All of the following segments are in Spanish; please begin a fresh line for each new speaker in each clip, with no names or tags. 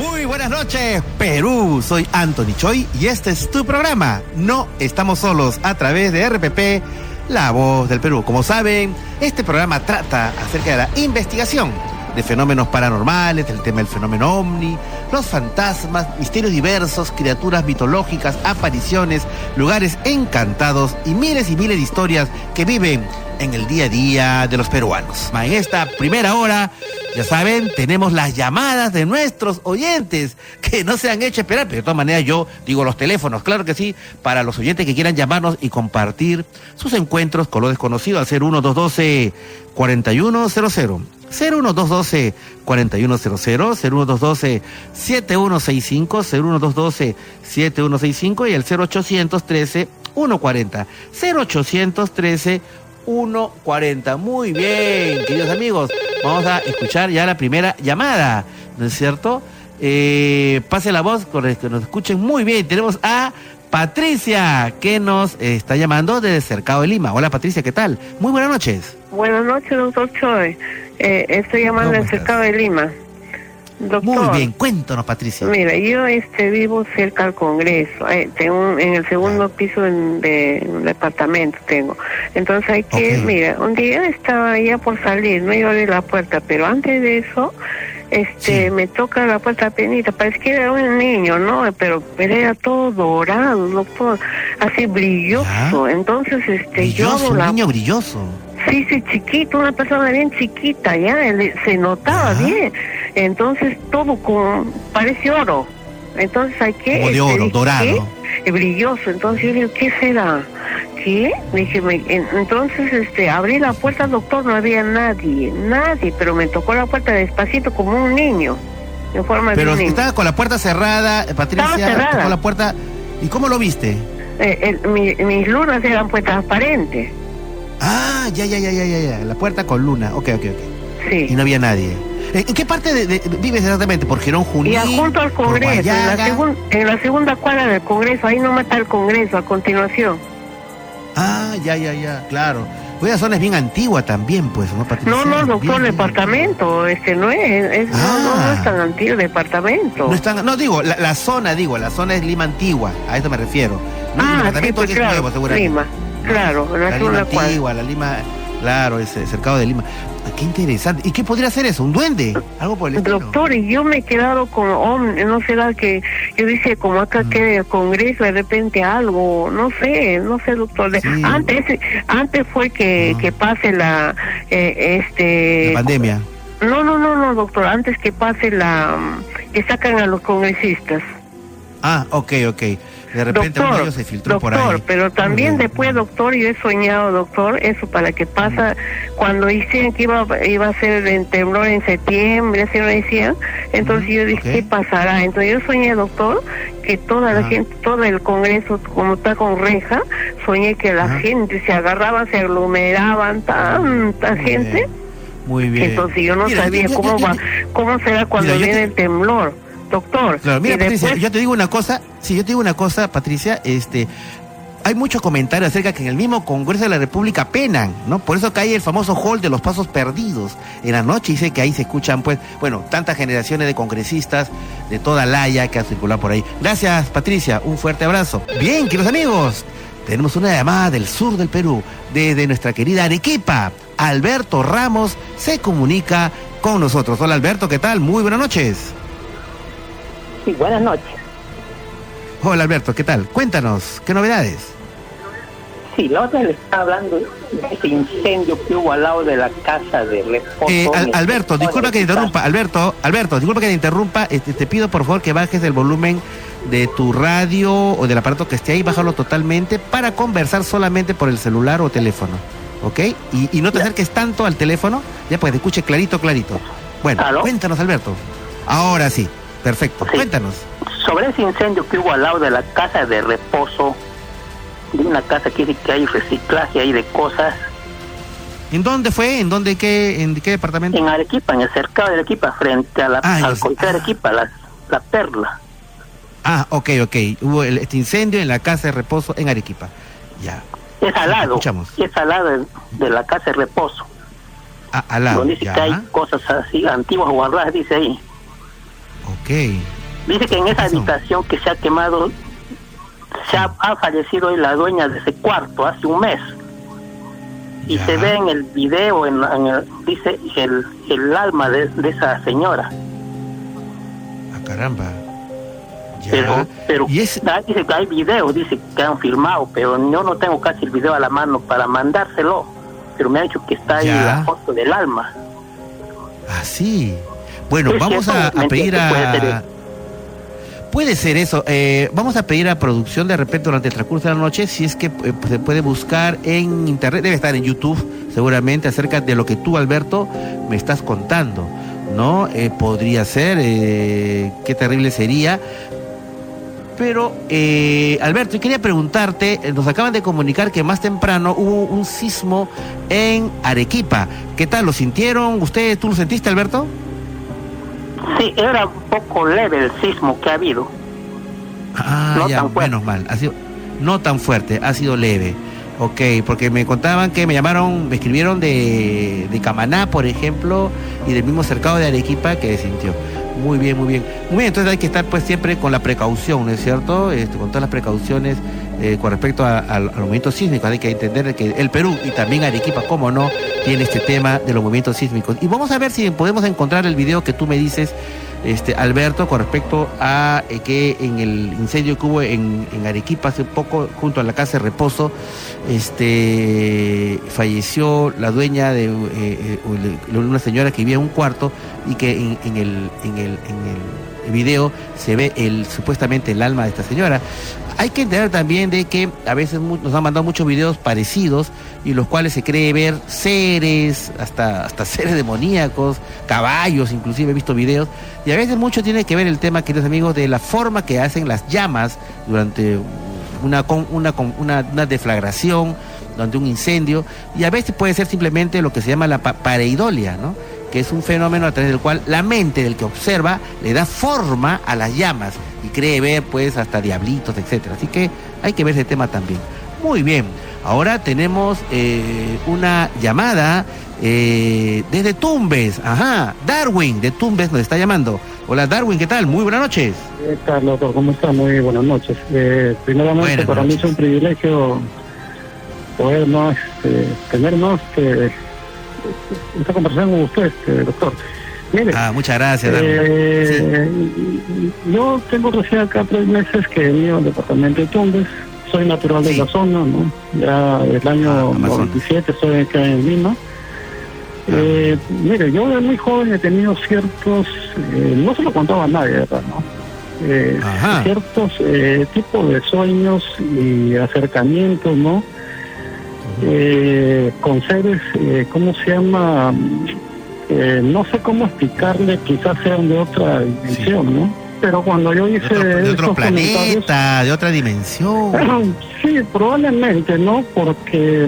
Muy buenas noches, Perú. Soy Anthony Choi y este es tu programa. No estamos solos a través de RPP, La Voz del Perú. Como saben, este programa trata acerca de la investigación de fenómenos paranormales, del tema del fenómeno ovni, los fantasmas, misterios diversos, criaturas mitológicas, apariciones, lugares encantados y miles y miles de historias que viven en el día a día de los peruanos. En esta primera hora, ya saben, tenemos las llamadas de nuestros oyentes que no se han hecho esperar, pero de todas maneras yo digo los teléfonos, claro que sí, para los oyentes que quieran llamarnos y compartir sus encuentros con lo desconocido al ser 1212 4100 01212 4100 0112 7165 01212 7165 y el 0813 140 0813 140. Muy bien, queridos amigos. Vamos a escuchar ya la primera llamada, ¿no es cierto? Eh, pase la voz, con que nos escuchen muy bien. Tenemos a Patricia, que nos está llamando desde Cercado de Lima. Hola Patricia, ¿qué tal? Muy buenas noches.
Buenas noches, doctor Choi. Eh, estoy llamando desde Cercado de Lima.
Muy bien, cuéntanos, Patricia.
Mira, yo este vivo cerca al Congreso, eh, tengo en el segundo piso de un departamento tengo. Entonces hay que, mira, un día estaba ya por salir, no iba a abrir la puerta, pero antes de eso, este, me toca la puerta penita, parece que era un niño, ¿no? Pero, pero era todo dorado, doctor, así brilloso. Entonces, este,
yo un niño brilloso.
Sí, sí, chiquito, una persona bien chiquita, ya, se notaba bien. Entonces todo con, parece oro. Entonces hay que...
Como de oro, dorado.
Brilloso. Entonces yo digo, ¿qué será? ¿Qué? Dije, entonces este, abrí la puerta, doctor, no había nadie, nadie, pero me tocó la puerta despacito como un niño, en forma
pero
de
Pero estaba con la puerta cerrada, Patricia, estaba cerrada. la puerta, ¿y cómo lo viste?
Eh, mis lunas eran pues transparentes.
Ah, ya, ya, ya, ya, ya, ya. La puerta con luna. Ok, ok, ok.
Sí.
Y no había nadie. ¿En qué parte de, vives exactamente? ¿Por Girón Junín?
Y junto al Congreso, en la, en la, segunda cuadra del Congreso, ahí no está el Congreso a continuación.
Ah, ya, ya, ya, claro. Pues esa zona es bien antigua también, pues, ¿no, Patricia?
No, no, doctor, departamento, este no es, no, no, es ah. tan antiguo departamento.
No, es tan, no digo, la, zona, digo, la zona es Lima Antigua, a eso me refiero.
No ah, sí, pues, claro, Lima. Claro,
la, Lima antigua, la Lima, claro, ese cercado de Lima. Ah, qué interesante. ¿Y qué podría ser eso? ¿Un duende? Algo por el estilo.
Doctor, y yo me he quedado con, no será que, yo dice como acá mm. que el Congreso de repente algo, no sé, no sé, doctor. Antes, antes fue que, que pase la, eh, este.
La pandemia.
No, no, no, no, doctor, antes que pase la, que sacan a los congresistas.
Ah, ok, ok. De repente doctor, se filtró
doctor,
por ahí.
pero también después, doctor, yo he soñado, doctor, eso para que pasa, cuando dicen que iba, iba a ser el temblor en septiembre, así lo decían, entonces yo dije, ¿qué pasará? Entonces yo soñé, doctor, que toda la gente, todo el Congreso, como está con reja, soñé que la gente se agarraba, se aglomeraban, tanta gente.
Muy bien.
Entonces yo no sabía cómo va, cómo será cuando viene el temblor doctor.
mira, Patricia, yo te digo una cosa, si yo te digo una cosa, Patricia, este, hay muchos comentarios acerca que en el mismo Congreso de la República penan, ¿no? Por eso que hay el famoso hall de los pasos perdidos. En la noche dice que ahí se escuchan, pues, bueno, tantas generaciones de congresistas de toda la Haya que ha circulado por ahí. Gracias, Patricia. Un fuerte abrazo. Bien, queridos amigos, tenemos una llamada del sur del Perú, desde nuestra querida Arequipa. Alberto Ramos se comunica con nosotros. Hola, Alberto, ¿qué tal? Muy buenas noches.
Sí, buenas noches.
Hola Alberto, ¿qué tal? Cuéntanos, ¿qué novedades?
Sí, la otra le está hablando de ese incendio que hubo al lado de la casa de reposo.
Eh, Alberto, disculpa que te interrumpa. Alberto, Alberto, disculpa que te interrumpa. Este, te pido por favor que bajes el volumen de tu radio o del aparato que esté ahí, bájalo totalmente para conversar solamente por el celular o teléfono. ¿Ok? Y, no te acerques tanto al teléfono, ya pues te escuche clarito, clarito. Bueno, cuéntanos, Alberto. Ahora sí. Perfecto, cuéntanos.
Sobre ese incendio que hubo al lado de la casa de reposo, de una casa que que hay reciclaje ahí de cosas.
¿En dónde fue? ¿En dónde qué, en qué departamento?
En Arequipa, en el cercado de Arequipa, frente a la, ah, al de Arequipa, la, la Perla.
Ah, ok, ok. Hubo este incendio en la casa de reposo en Arequipa. Ya.
Es al lado. Escuchamos. Es al lado de, la casa de reposo.
Ah, al lado.
Donde dice que hay cosas así antiguas guardadas, dice ahí.
Ok,
Dice que en esa habitación que se ha quemado, se ha, fallecido la dueña de ese cuarto hace un mes. Y se ve en el video, en, dice el, el alma de, de esa señora.
Ah, caramba.
Pero, pero dice que hay video, dice que han filmado, pero yo no tengo casi el video a la mano para mandárselo. Pero me ha dicho que está ahí la foto del alma.
Ah, sí. Bueno, vamos a, pedir a... Puede ser eso. Eh, vamos a pedir a producción de repente durante el transcurso de la noche, si es que eh, se puede buscar en internet, debe estar en YouTube seguramente, acerca de lo que tú, Alberto, me estás contando. ¿No? Eh, podría ser, qué terrible sería. Pero, Alberto, yo quería preguntarte, nos acaban de comunicar que más temprano hubo un sismo en Arequipa. ¿Qué tal? ¿Lo sintieron? ¿Usted, tú lo sentiste, Alberto?
Sí, era un poco leve el sismo que ha habido.
Ah, no ya, menos mal. Ha sido, no tan fuerte, ha sido leve. Ok, porque me contaban que me llamaron, me escribieron de, de Camaná, por ejemplo, y del mismo cercado de Arequipa que sintió. Muy bien, muy bien. Muy bien, entonces hay que estar pues siempre con la precaución, ¿no es cierto? Este, con todas las precauciones eh, con respecto al movimiento sísmico. Hay que entender que el Perú y también Arequipa, como no, tiene este tema de los movimientos sísmicos. Y vamos a ver si podemos encontrar el video que tú me dices, este, Alberto, con respecto a eh, que en el incendio que hubo en, Arequipa hace poco, junto a la casa de reposo, este, falleció la dueña de eh, una señora que vivía en un cuarto y que en el video se ve el supuestamente el alma de esta señora. Hay que entender también de que a veces nos han mandado muchos videos parecidos y los cuales se cree ver seres, hasta, hasta seres demoníacos, caballos, inclusive he visto videos, y a veces mucho tiene que ver el tema, queridos amigos, de la forma que hacen las llamas durante una, una, una, una deflagración, durante un incendio, y a veces puede ser simplemente lo que se llama la pareidolia, ¿no? Que es un fenómeno a través del cual la mente del que observa le da forma a las llamas y cree ver pues hasta diablitos, etcétera. Así que hay que ver ese tema también. Muy bien, ahora tenemos eh, una llamada eh, desde Tumbes, ajá, Darwin de Tumbes nos está llamando. Hola Darwin, ¿qué tal? Muy buenas noches.
¿Qué tal, doctor? ¿Cómo está? Muy buenas noches. Eh, primeramente, para mí es un privilegio poder más, esta conversación con usted, este, doctor.
Mire, ah, muchas gracias.
Eh, Yo tengo recién acá tres meses que he venido al departamento de Tumbes. Soy natural de la zona, ¿no? Ya el año 97 ah, estoy acá en Lima. Ah. Eh, mire, yo de muy joven he tenido ciertos, eh, no se lo contaba a nadie, ¿verdad? ¿no? Eh, ciertos eh, tipos de sueños y acercamientos, ¿no? Eh, con seres, eh, ¿cómo se llama? Eh, no sé cómo explicarle, quizás sean de otra dimensión, ¿no? Pero cuando yo hice...
De otro, planeta, de otra dimensión.
sí, probablemente, ¿no? Porque,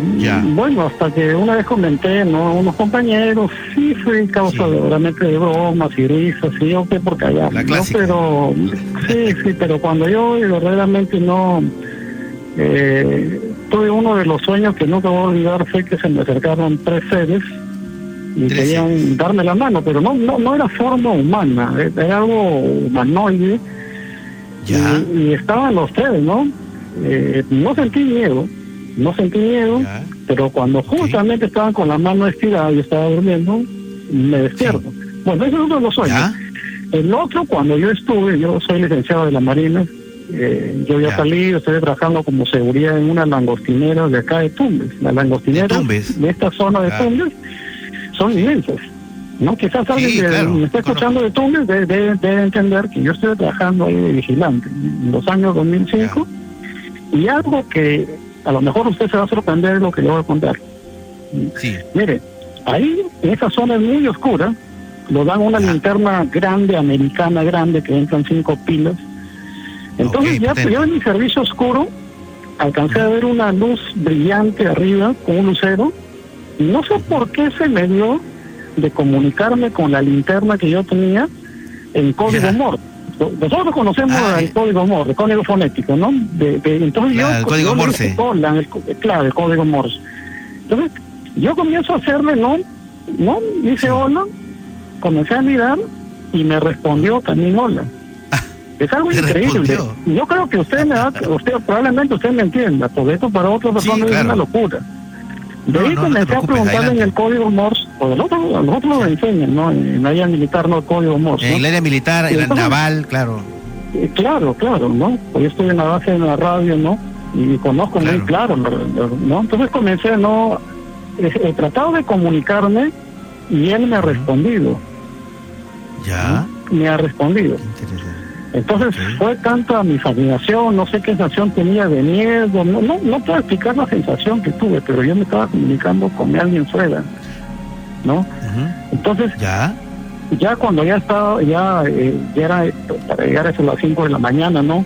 bueno, hasta que una vez comenté, ¿no? A unos compañeros, sí fue causa de, realmente de bromas y risas, y yo porque allá, ¿no? Pero, sí, sí, pero cuando yo verdaderamente no... Eh, tuve uno de los sueños que nunca voy a olvidar fue que se me acercaron tres seres y querían darme la mano, pero no, no, no era forma humana, eh, era algo humanoide. Y, estaban los tres, ¿no? Eh, no sentí miedo, no sentí miedo, pero cuando justamente estaban con la mano estirada y estaba durmiendo, me despierto. Bueno, ese es uno de los sueños. El otro, cuando yo estuve, yo soy licenciado de la Marina, eh, yo ya salí, estoy trabajando como seguridad en una langostinera de acá de Tumbes. Las langostineras de, esta zona de Tumbes son inmensas. ¿no? Quizás alguien que me está escuchando de Tumbes debe, entender que yo estoy trabajando ahí de vigilante en los años 2005 y algo que a lo mejor usted se va a sorprender de lo que le voy a contar. Sí. Mire, ahí en esa zona es muy oscura, lo dan una linterna grande, americana grande, que entran cinco pilas, entonces ya yo en mi servicio oscuro alcancé a ver una luz brillante arriba con un lucero. No sé por qué se me dio de comunicarme con la linterna que yo tenía en código Morse. Nosotros conocemos ah, el código Morse, el código fonético, ¿no? De, entonces yo,
el código Morse.
claro, el código Morse. Entonces yo comienzo a hacerle, ¿no? ¿No? Dice hola, comencé a mirar y me respondió también hola. Es algo increíble. Yo creo que usted me da, usted probablemente usted me entienda, porque esto para otras personas es una locura. De ahí comencé a preguntarle en el código Morse, porque los otros, los otros lo enseñan, ¿no? En la área militar no el código Morse.
En el área militar, en la naval, claro.
Eh, claro, claro, ¿no? Pues yo estoy en la base en la radio, ¿no? Y conozco muy claro, ¿no? Entonces comencé, ¿no? He, tratado de comunicarme y él me ha respondido.
¿Ya?
Me ha respondido. Entonces fue tanta mi fascinación, no sé qué sensación tenía de miedo, no, no, no puedo explicar la sensación que tuve, pero yo me estaba comunicando con alguien fuera, ¿no? Entonces,
¿Ya?
ya cuando ya estaba, ya, eh, ya era para llegar a las 5 de la mañana, ¿no?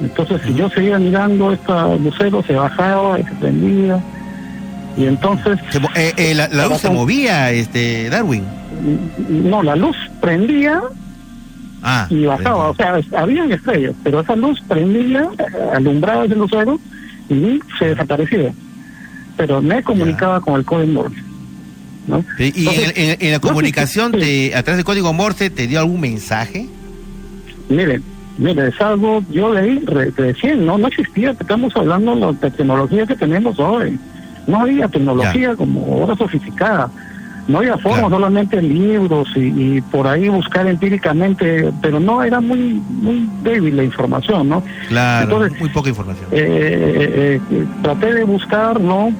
Entonces, si yo seguía mirando esta lucero, se bajaba y se prendía, y entonces...
Eh, eh, la, luz se movía, este Darwin.
No, la luz prendía Ah, y bajaba, o sea, habían estrellas, pero esa luz prendía, alumbraba ese lucero y se desaparecía. Pero me comunicaba con el código Morse. ¿no?
¿Y en, la comunicación de, a través del código Morse te dio algún mensaje?
Mire, mire, es algo, yo leí recién, no, no existía, estamos hablando de la tecnología que tenemos hoy. No había tecnología como ahora sofisticada no había forma, solamente libros y, por ahí buscar empíricamente, pero no era muy muy débil la información, ¿no?
Claro, muy poca información.
Eh, eh, eh, traté de buscar, ¿no?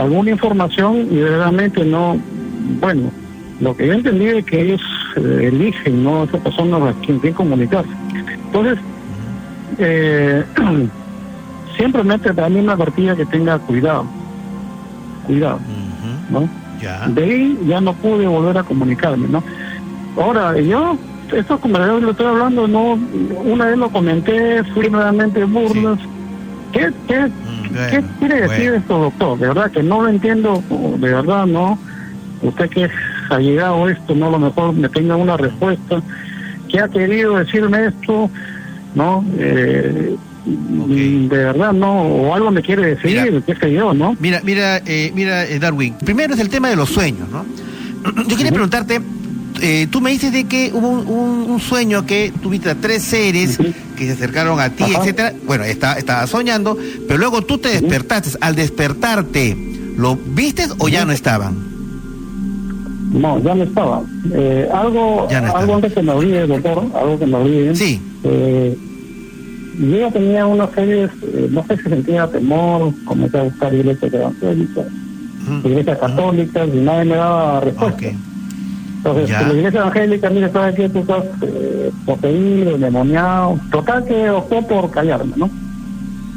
alguna información y realmente no, bueno, lo que yo entendí es que ellos eligen, ¿no? Esa persona a quien comunicarse. Entonces, siempre mete también una partida que tenga cuidado, cuidado, ¿no? De ahí ya no pude volver a comunicarme, ¿no? Ahora, yo, esto como le estoy hablando, no, una vez lo comenté, fui nuevamente burlas. ¿Qué, qué, mm, ¿qué quiere decir esto, doctor? De verdad que no lo entiendo, de verdad, ¿no? Usted que ha llegado esto, no a lo mejor me tenga una respuesta. ¿Qué ha querido decirme esto? ¿No? Eh, de verdad no o algo me quiere decir qué sé yo no
mira mira eh, mira eh, Darwin primero es el tema de los sueños no yo quería preguntarte eh, tú me dices de que hubo un, sueño que tuviste a tres seres que se acercaron a ti etcétera. Bueno estaba estaba soñando pero luego tú te despertaste. Al despertarte lo viste o ya no estaban
no ya no estaba. Algo algo antes que me olvide doctor algo que me olvide
sí
yo ya tenía una serie, eh, no sé si sentía temor, comencé a buscar iglesias evangélicas, iglesias católicas, y nadie me daba respuesta. Entonces, la iglesia evangélica, mire, sabe que tú estás eh, poseído, endemoniado, total que optó por callarme, ¿no?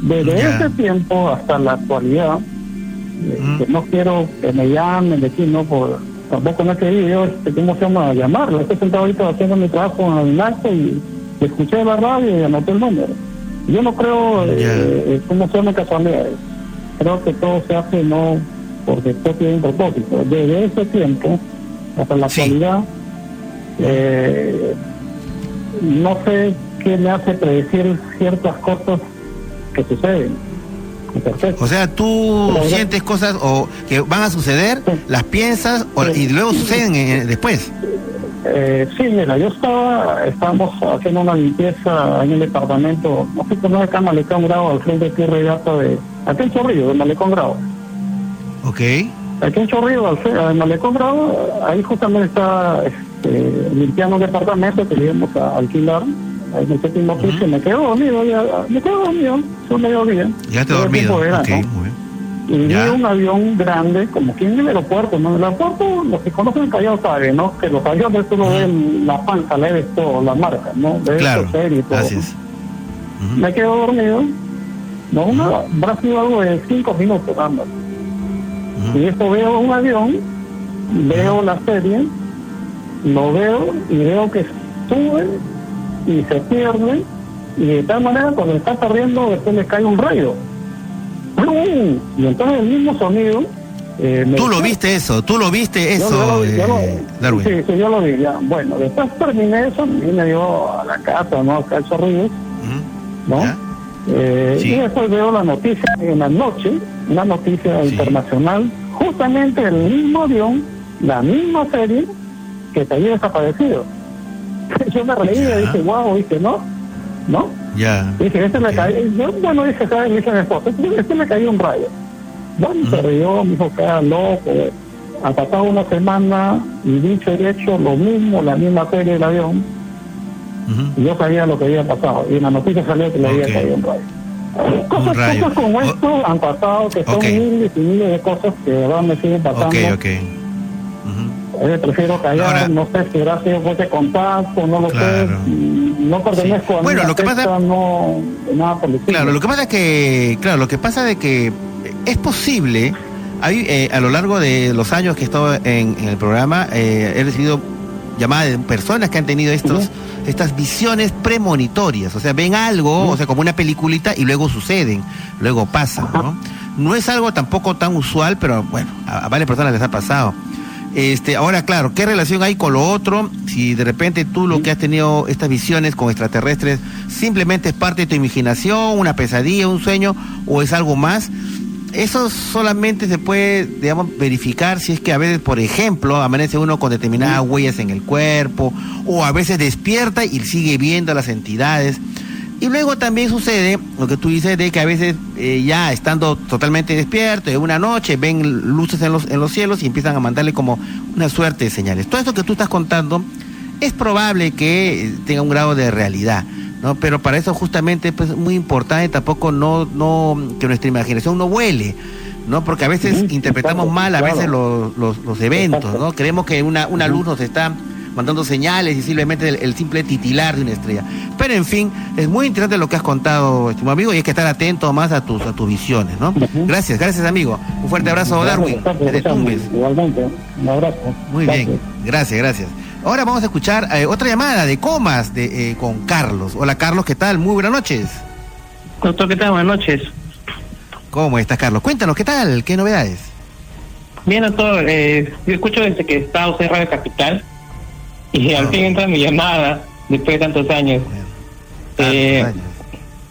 Desde ese tiempo hasta la actualidad, eh, que no quiero que me llamen de aquí, ¿no? Por, tampoco no he querido, este, ¿cómo se llama? Llamarlo. Estoy sentado ahorita haciendo mi trabajo en el acto y escuché la radio y anoté el número. Yo no creo, eh, eh, como son casualidades. Creo que todo se hace no porque todo tiene un propósito. Desde ese tiempo hasta la actualidad, eh, no sé qué me hace predecir ciertas cosas que suceden.
O sea, tú sientes cosas o que van a suceder, las piensas y luego suceden después.
Eh, sí, mira, yo estaba, estábamos haciendo una limpieza en el departamento, no sé cómo es acá Malecón Grado, al frente de Tierra y Gata de, aquí en Chorrillo, de Malecón Grado.
Ok.
Aquí en Chorrillo, al Malecón Grado, ahí justamente está este, limpiando un departamento que íbamos a alquilar, ahí en el séptimo piso, me quedo dormido, ya, me quedo dormido, fue medio bien.
Ya te dormido, ok, muy bien
y vi un avión grande, como quien en el aeropuerto, ¿no? En el aeropuerto, los que conocen el Callao saben, ¿no? Que los aviones tú no ven la panza, le ves todo, la marca, ¿no? Ves
claro,
y todo. Me quedo dormido, ¿no? Una, habrá sido algo de cinco minutos, ambas. Y esto veo un avión, veo la serie, lo veo y veo que sube y se pierde, y de tal manera cuando está perdiendo después le cae un rayo y entonces el mismo sonido.
Eh, tú lo viste eso, tú lo viste eso,
eh, Sí, sí, yo lo vi, ya. Bueno, después terminé eso, y me dio a la casa, ¿no? Acá el Ríos, ¿no? Eh, Y después veo la noticia en la noche, una noticia internacional, justamente el mismo avión, la misma serie que se había desaparecido. yo me reía, dije, wow, dice, ¿no? ¿No?
Ya.
Dice, este me cayó, yo, bueno, dice, ¿sabes? Dice mi esposa, este, este me cayó un rayo. Bueno, se rió, me dijo, queda loco. Ha pasado una semana y dicho y hecho lo mismo, la misma serie del avión. Y yo sabía lo que había pasado. Y en la noticia salió que le había caído un rayo. Cosas, cosas como esto han pasado, que son miles y miles de cosas que de verdad me siguen pasando.
Ok, ok.
Eh, prefiero callar, no sé si era sido de contacto, no lo sé, no pertenezco sí. a
bueno, lo que pasa,
no, nada
Claro, lo que pasa es que, claro, lo que pasa de que es posible, hay, eh, a lo largo de los años que he estado en, en el programa, eh, he recibido llamadas de personas que han tenido estos, estas visiones premonitorias, o sea, ven algo, o sea, como una peliculita y luego suceden, luego pasan, ¿no? No es algo tampoco tan usual, pero bueno, a, a varias personas les ha pasado. Este, ahora, claro, ¿qué relación hay con lo otro? Si de repente tú lo que has tenido estas visiones con extraterrestres simplemente es parte de tu imaginación, una pesadilla, un sueño, o es algo más. Eso solamente se puede, digamos, verificar si es que a veces, por ejemplo, amanece uno con determinadas huellas en el cuerpo, o a veces despierta y sigue viendo a las entidades. Y luego también sucede lo que tú dices de que a veces eh, ya estando totalmente despierto, de una noche ven luces en los, en los cielos y empiezan a mandarle como una suerte de señales. Todo esto que tú estás contando es probable que tenga un grado de realidad, ¿no? Pero para eso justamente pues, es muy importante tampoco no, no, que nuestra imaginación no vuele. ¿no? Porque a veces interpretamos mal a veces los, los, los eventos, ¿no? Creemos que una, una luz nos está mandando señales y simplemente el, el, simple titilar de una estrella. Pero en fin, es muy interesante lo que has contado, estimado amigo, y hay que estar atento más a tus, a tus visiones, ¿no? Uh -huh. Gracias, gracias amigo. Un fuerte abrazo, Darwin, desde Tumbes.
Igualmente, un abrazo.
Muy gracias. bien, gracias, gracias. Ahora vamos a escuchar eh, otra llamada de Comas de, eh, con Carlos. Hola Carlos, ¿qué tal? Muy buenas noches.
Doctor, ¿qué tal? Buenas noches.
¿Cómo estás, Carlos? Cuéntanos, ¿qué tal? ¿Qué novedades?
Bien, doctor. Eh, yo escucho desde que está usted en Radio Capital y al fin entra mi llamada después de tantos años. Eh,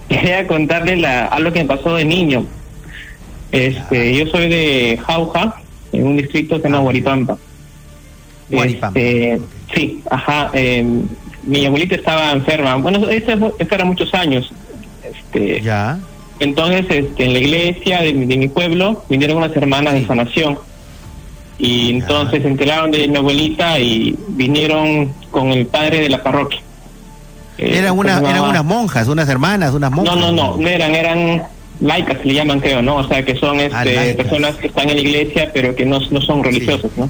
quería contarle la, algo que me pasó de niño. Este, yo soy de Jauja, en un distrito que se llama Guaripampa.
Guaripampa.
Este, sí, ajá. Eh, mi abuelita estaba enferma. Bueno, esta era muchos años. Este,
ya.
Entonces, este, en la iglesia de, de mi pueblo vinieron unas hermanas de sanación y entonces se enteraron de mi abuelita y vinieron con el padre de la parroquia.
Eh, eran, una, eran unas monjas, unas hermanas, unas monjas.
No, no, no, no eran, eran laicas, se le llaman creo, ¿no? O sea, que son este, ah, personas que están en la iglesia pero que no, no son religiosas, sí. ¿no?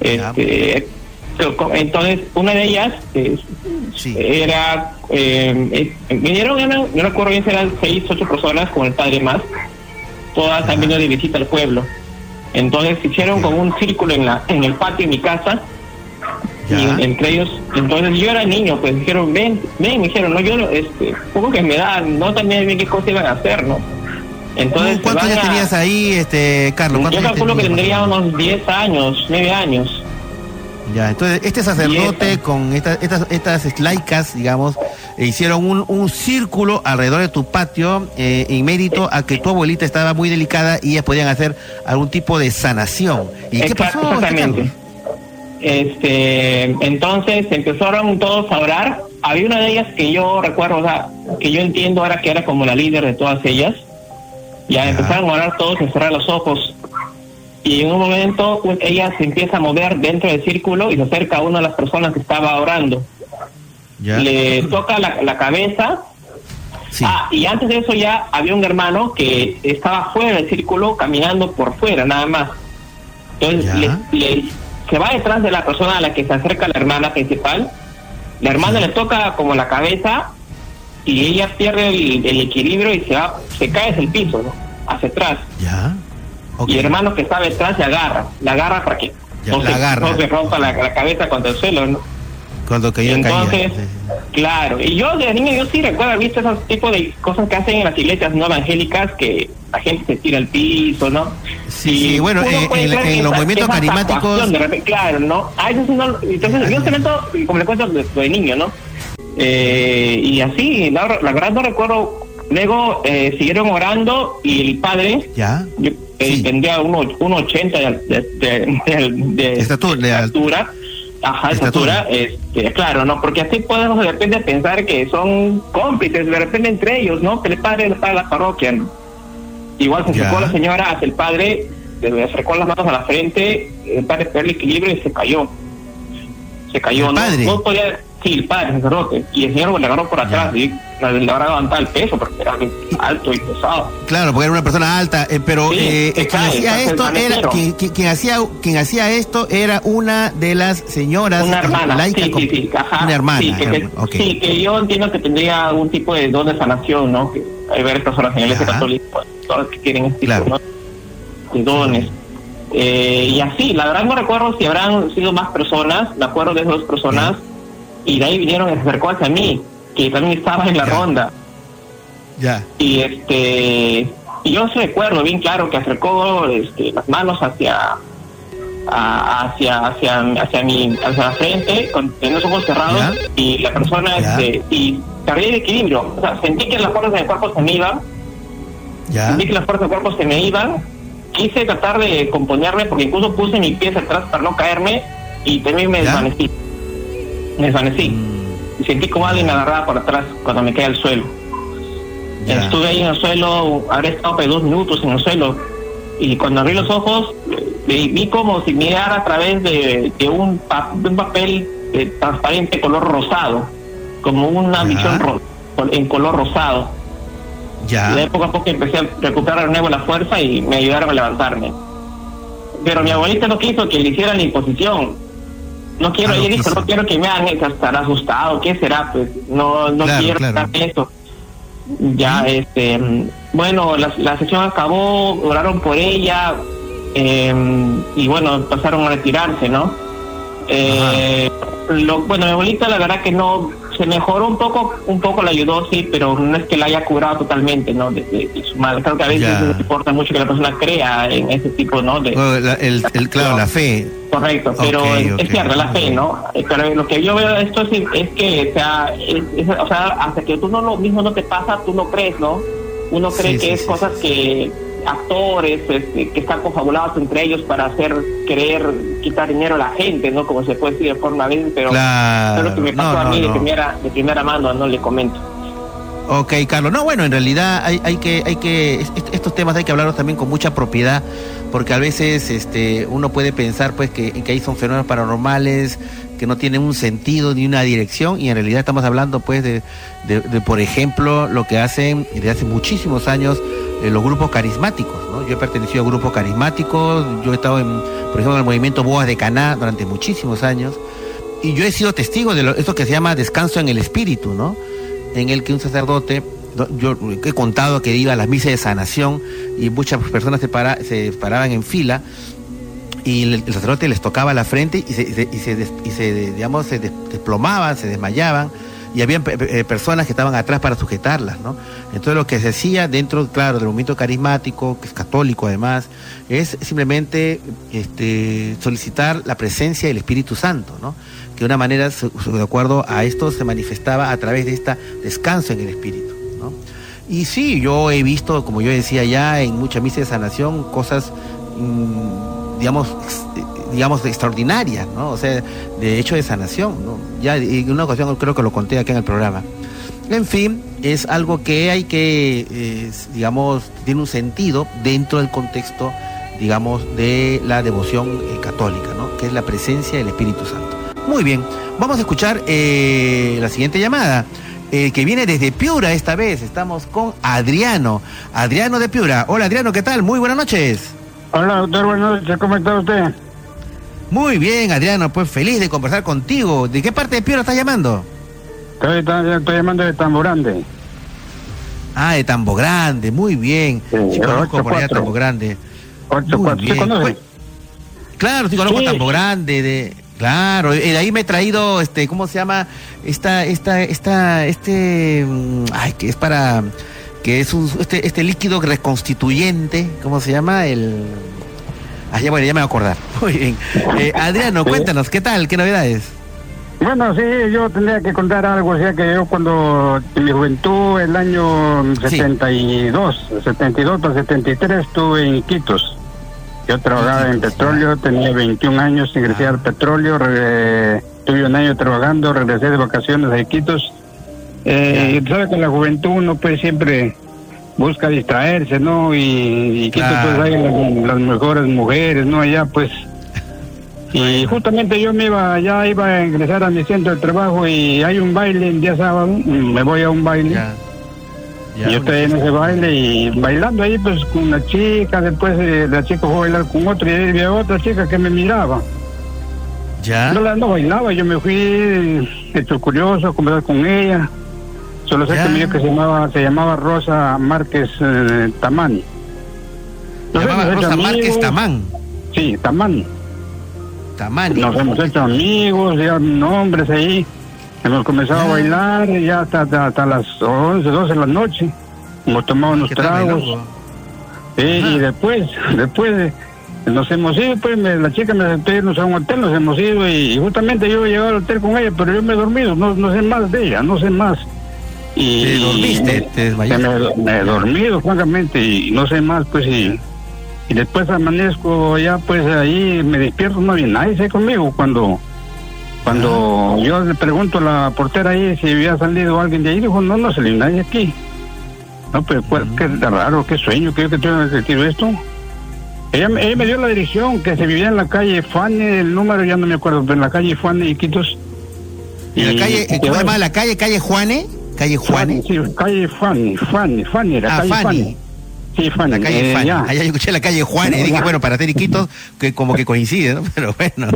Este, entonces, una de ellas eh, sí. era, eh, vinieron, no, no recuerdo bien si eran seis, ocho personas con el padre más, todas venido de visita al pueblo. Entonces hicieron como un círculo en la en el patio de mi casa ya. y entre ellos, entonces yo era niño, pues dijeron, ven, ven, me dijeron, no, yo, este, poco que me da, no también bien qué cosa iban a hacer, ¿no?
Entonces, ¿cuántos años tenías ahí, este, Carlos?
Yo calculo que tendría unos 10 años, 9 años.
Ya, entonces este sacerdote con estas, estas, estas laicas, digamos, hicieron un, un, círculo alrededor de tu patio eh, en mérito a que tu abuelita estaba muy delicada y ellas podían hacer algún tipo de sanación. ¿Y qué pasó?
Exactamente. Este, entonces empezaron todos a orar. Había una de ellas que yo recuerdo, o sea, que yo entiendo ahora que era como la líder de todas ellas. Ya, ya. empezaron a orar todos y cerrar los ojos y en un momento pues, ella se empieza a mover dentro del círculo y se acerca a una de las personas que estaba orando.
Ya.
Le toca la, la cabeza.
Sí.
Ah, y antes de eso ya había un hermano que estaba fuera del círculo, caminando por fuera, nada más. Entonces le, le, se va detrás de la persona a la que se acerca la hermana principal. La hermana sí. le toca como la cabeza y ella pierde el, el equilibrio y se va, se cae hacia el piso, ¿no? hacia atrás.
Ya.
Okay. Y el hermano que está detrás se agarra, la agarra para que
ya,
no, se,
agarra.
no se rompa la, la, cabeza contra el suelo, ¿no?
Cuando caía,
Entonces,
caía.
claro, y yo de niño yo sí recuerdo haber visto esos tipos de cosas que hacen en las iglesias no evangélicas que la gente se tira al piso, ¿no?
Sí, sí bueno, eh, en, en, en, los movimientos carismáticos...
De claro, ¿no? Ah, eso no, entonces, yo se como le cuento de, de niño, ¿no? Eh, y así, la, la, verdad no recuerdo Luego eh, siguieron orando y el padre
¿Ya?
Eh, sí. tendría 1,80 uno, de, de, de, de,
estatura,
altura. Ajá, estatura, este, claro, ¿no? Porque así podemos de repente pensar que son cómplices, de repente entre ellos, ¿no? Que el padre le paga la parroquia, ¿no? Igual se acercó la señora hacia el padre, le acercó las manos a la frente, el padre perdió el equilibrio y se cayó. Se cayó, ¿no? No podía, Sí, el padre, el sacerdote. Y el señor le agarró por atrás y le habrá levantado el peso porque era alto y pesado.
Claro, porque era una persona alta, eh, pero eh, quien hacía esto era quien, hacía quien hacía esto era una de las señoras
una hermana, sí, sí, sí,
una hermana.
Sí que, yo entiendo que tendría algún tipo de don de sanación, ¿no? Que hay varias personas en la iglesia católica, pues, todas que tienen este tipo de dones. Eh, y así, la verdad no recuerdo si habrán sido más personas, me acuerdo de dos personas y de ahí vinieron y se acercó hacia mí, que también estaba en la ronda.
Ya.
Y este y yo recuerdo bien claro que acercó este, las manos hacia hacia hacia hacia mi hacia la frente con los ojos cerrados y la persona este y perdí el equilibrio. O sea sentí que las fuerzas del cuerpo se me iban
¿Ya?
sentí que las fuerzas del cuerpo se me iban quise tratar de componerme porque incluso puse mis pies atrás para no caerme y también me desvanecí me desvanecí. Mm. Y sentí como alguien me agarraba por atrás cuando me caí al suelo. Estuve ahí en el suelo, habré estado dos minutos en el suelo. Y cuando abrí los ojos, vi como si mirara a través de, un, un, papel eh, transparente color rosado, como una visión en color rosado.
Ya.
Y de poco a poco empecé a recuperar de nuevo la fuerza y me ayudaron a levantarme. Pero mi abuelita no quiso que le hiciera la imposición no quiero, ah, ella dijo, no quiero que me hagan estar asustado, ¿qué será? Pues no, no quiero claro. eso. Ya, este, bueno, la, la sesión acabó, oraron por ella, em, y bueno, pasaron a retirarse, ¿no? Eh, lo, bueno, mi abuelita la verdad que no se mejoró un poco, un poco la ayudó, sí, pero no es que la haya curado totalmente, ¿no? De, su madre. Creo que a veces importa mucho que la persona crea en ese tipo, ¿no? De,
el, claro, la fe.
Correcto, pero es, cierto, la fe, ¿no? Pero lo que yo veo de esto es, es que, o sea, o sea, hasta que tú no lo mismo no te pasa, tú no crees, ¿no? Uno cree que es cosas que actores este, que están confabulados entre ellos para hacer querer quitar dinero a la gente, ¿no? Como se puede decir de forma bien, pero
claro.
lo que me pasó a mí de primera de primera mano, no le comento.
Ok, Carlos. No, bueno, en realidad hay, hay que, hay que, estos temas hay que hablarlos también con mucha propiedad, porque a veces este, uno puede pensar pues que, que ahí son fenómenos paranormales, que no tienen un sentido ni una dirección, y en realidad estamos hablando pues de, de, de por ejemplo, lo que hacen desde hace muchísimos años eh, los grupos carismáticos. Yo he pertenecido a grupos carismáticos, yo he estado, en, por ejemplo, en el movimiento Boas de Caná durante muchísimos años, y yo he sido testigo de esto que se llama descanso en el espíritu, ¿no? en el que un sacerdote, yo he contado que iba a las misas de sanación y muchas personas se, para, se paraban en fila y el, sacerdote les tocaba la frente y se, y se, y se digamos, se desplomaban, se desmayaban y había eh, personas que estaban atrás para sujetarlas, ¿no? Entonces lo que se hacía dentro, claro, del movimiento carismático, que es católico además, es simplemente este, solicitar la presencia del Espíritu Santo, ¿no? Que de una manera, de acuerdo a esto, se manifestaba a través de este descanso en el Espíritu, ¿no? Y sí, yo he visto, como yo decía ya, en muchas misas de sanación, cosas, mm, digamos, digamos, extraordinarias, ¿no? O sea, de hecho de sanación, ¿no? Ya en una ocasión creo que lo conté aquí en el programa. En fin, es algo que hay que, digamos, tiene un sentido dentro del contexto, digamos, de la devoción eh, católica, ¿no? Que es la presencia del Espíritu Santo. Muy bien, vamos a escuchar eh, la siguiente llamada. Eh, que viene desde Piura esta vez. Estamos con Adriano. Adriano de Piura. Hola Adriano, ¿qué tal? Muy buenas noches.
Hola doctor, buenas noches. ¿Cómo está usted?
Muy bien, Adriano, pues feliz de conversar contigo. ¿De qué parte de Piura estás llamando?
Estoy, estoy, llamando de Tambo Grande.
Ah, de Tambo Grande, muy bien. Sí, conozco por allá Tambo Grande. muy bien. Pues, claro, sí conozco Tambo Grande, de, claro, de ahí me he traído, este, ¿cómo se llama? Esta, esta, esta, este, mm, ay, que es para, que es un, este, este líquido reconstituyente, ¿cómo se llama? El Ah, ya, bueno, ya me voy a acordar. Muy bien. Eh, Adriano, cuéntanos, ¿qué tal? ¿Qué novedades?
Bueno, sí, yo tendría que contar algo, o sea que yo cuando en mi juventud, el año 72, 72 para 73, estuve en Iquitos. Yo trabajaba en petróleo, tenía 21 años, ingresé al petróleo, estuve un año trabajando, regresé de vacaciones a Iquitos. Eh, y sabes que la juventud uno pues siempre busca distraerse, ¿no? Y, Iquitos pues hay las, mejores mujeres, ¿no? Allá pues... Y justamente yo me iba, ya iba a ingresar a mi centro de trabajo y hay un baile el día sábado, me voy a un baile yo estoy en ese baile y bailando ahí pues con una chica, después eh, la chica fue a bailar con otra y había otra chica que me miraba.
¿Ya?
No, la, no bailaba, yo me fui hecho curioso a conversar con ella. Solo sé que me que se llamaba, se llamaba Rosa Márquez eh, Tamán.
llamaba Rosa Márquez Tamán.
Sí, Tamán.
Tamán.
Nos hemos hecho amigos, ya nombres ahí. Hemos comenzado a bailar ya hasta, hasta, las 11, 12 de la noche. Hemos tomado unos tragos. y después, después nos hemos ido, pues la chica me aceptó irnos a un hotel, nos hemos ido y, justamente yo he llegado al hotel con ella, pero yo me he dormido, no, no sé más de ella, no sé más.
Y, ¿Te dormiste? ¿Te
me, me, he dormido, francamente, y no sé más, pues, y, y después amanezco ya, pues ahí me despierto, no había nadie conmigo cuando cuando yo le pregunto a la portera ahí si había salido alguien de ahí, dijo, no, no salió nadie aquí. No, pero pues, qué raro, qué sueño, qué que tengo sentido esto. Ella, ella, me dio la dirección, que se vivía en la calle Fane, el número ya no me acuerdo, pero en la calle Fane, Iquitos.
¿Y, la calle, cómo se llama la calle? ¿Calle Juane? ¿Calle Juane?
Sí, calle Fane, Fane, Fane era, ah, calle
Sí, Juan. La calle eh, Allá yo escuché la calle Juan y dije, bueno, para hacer Iquitos, que como que coincide, ¿no? Pero bueno,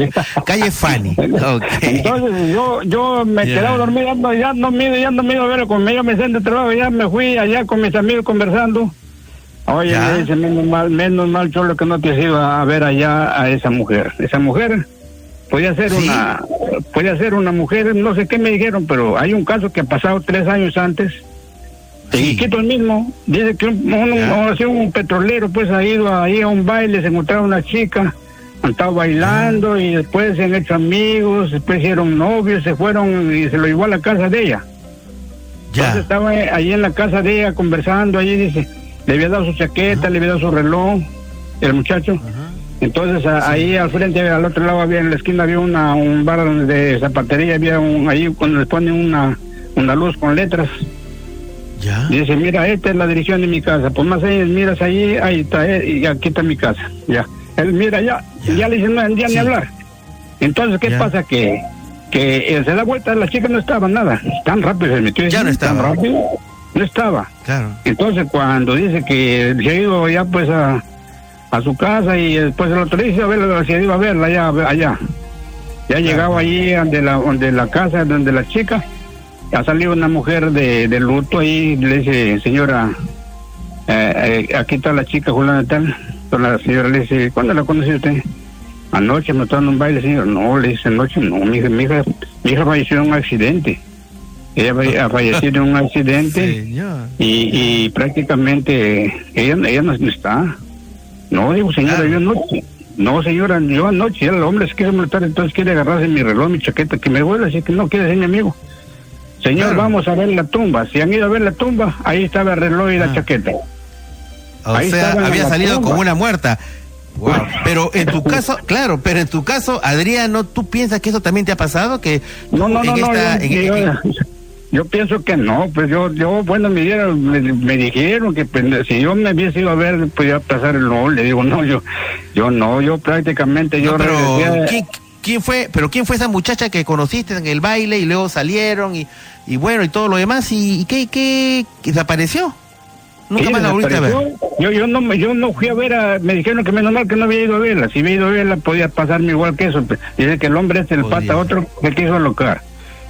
calle Fanny.
Okay. Entonces yo, yo me quedaba dormido, ya no mido, ya no mido a ver, con medio me de trabajo, ya me fui allá con mis amigos conversando. Oye, me dice, menos mal, menos mal, solo que no te has ido a ver allá a esa mujer. Esa mujer podía ser una, podía ser una mujer, no sé qué me dijeron, pero hay un caso que ha pasado tres años antes Sí. Quito el mismo, dice que un, un, petrolero pues ha ido ahí a un baile, se encontraba una chica, han estado bailando y después se han hecho amigos, después hicieron novios, se fueron y se lo llevó a la casa de ella. Ya. Entonces estaba ahí en la casa de ella conversando, allí dice, le había dado su chaqueta, le había dado su reloj, el muchacho. Entonces ahí al frente, al otro lado había en la esquina había una un bar de zapatería, había un ahí cuando le ponen una una luz con letras. Dice, mira, esta es la dirección de mi casa. Pues más ahí, miras ahí, ahí está, eh, y aquí está mi casa. Ya. Él mira, ya, ya, le dice, no, ya ni hablar. Entonces, ¿qué pasa? Que que él se da vuelta, la chica no estaba nada. Tan rápido se metió.
Ya no estaba.
Tan rápido, no estaba.
Claro.
Entonces, cuando dice que se ha ido ya pues a, a su casa y después el otro dice, a ver, se iba a verla allá. allá. Ya llegaba allí donde la, donde la casa, donde la chica ha salido una mujer de, de luto ahí, le dice, señora, eh, eh, aquí está la chica Juliana tal. la señora le dice, ¿cuándo la conoció usted? Anoche me estaba en un baile, señor. No, le dice, anoche no, mi hija, mi hija, mi hija falleció en un accidente. Ella ha fallecido en un accidente y, y prácticamente ella, ella no está. No, digo, señora, yo no. No, señora, yo anoche, el hombre se quiere molestar, entonces quiere agarrarse mi reloj, mi chaqueta, que me vuelve, así que no quiere ser mi amigo. Señor, vamos a ver la tumba. Si han ido a ver la tumba, ahí estaba el reloj y la ah. chaqueta.
O sea, había salido como una muerta. Pero en tu caso, claro, pero en tu caso, Adriano, ¿tú piensas que eso también te ha pasado? Que
no, no, no, yo, pienso que no, pues yo, yo bueno, me, dieron, me, dijeron que pues, si yo me hubiese ido a ver, podía pasar el no, le digo, no, yo, yo no, yo prácticamente, yo
pero, ¿quién fue, pero quién fue esa muchacha que conociste en el baile y luego salieron y, y bueno y todo lo demás y, qué, qué, desapareció? Nunca más la volviste a ver.
Yo, yo no, yo no fui a ver a, me dijeron que menos mal que no había ido a verla. Si había ido a verla podía pasarme igual que eso. Dice que el hombre es el pata otro que quiso alocar.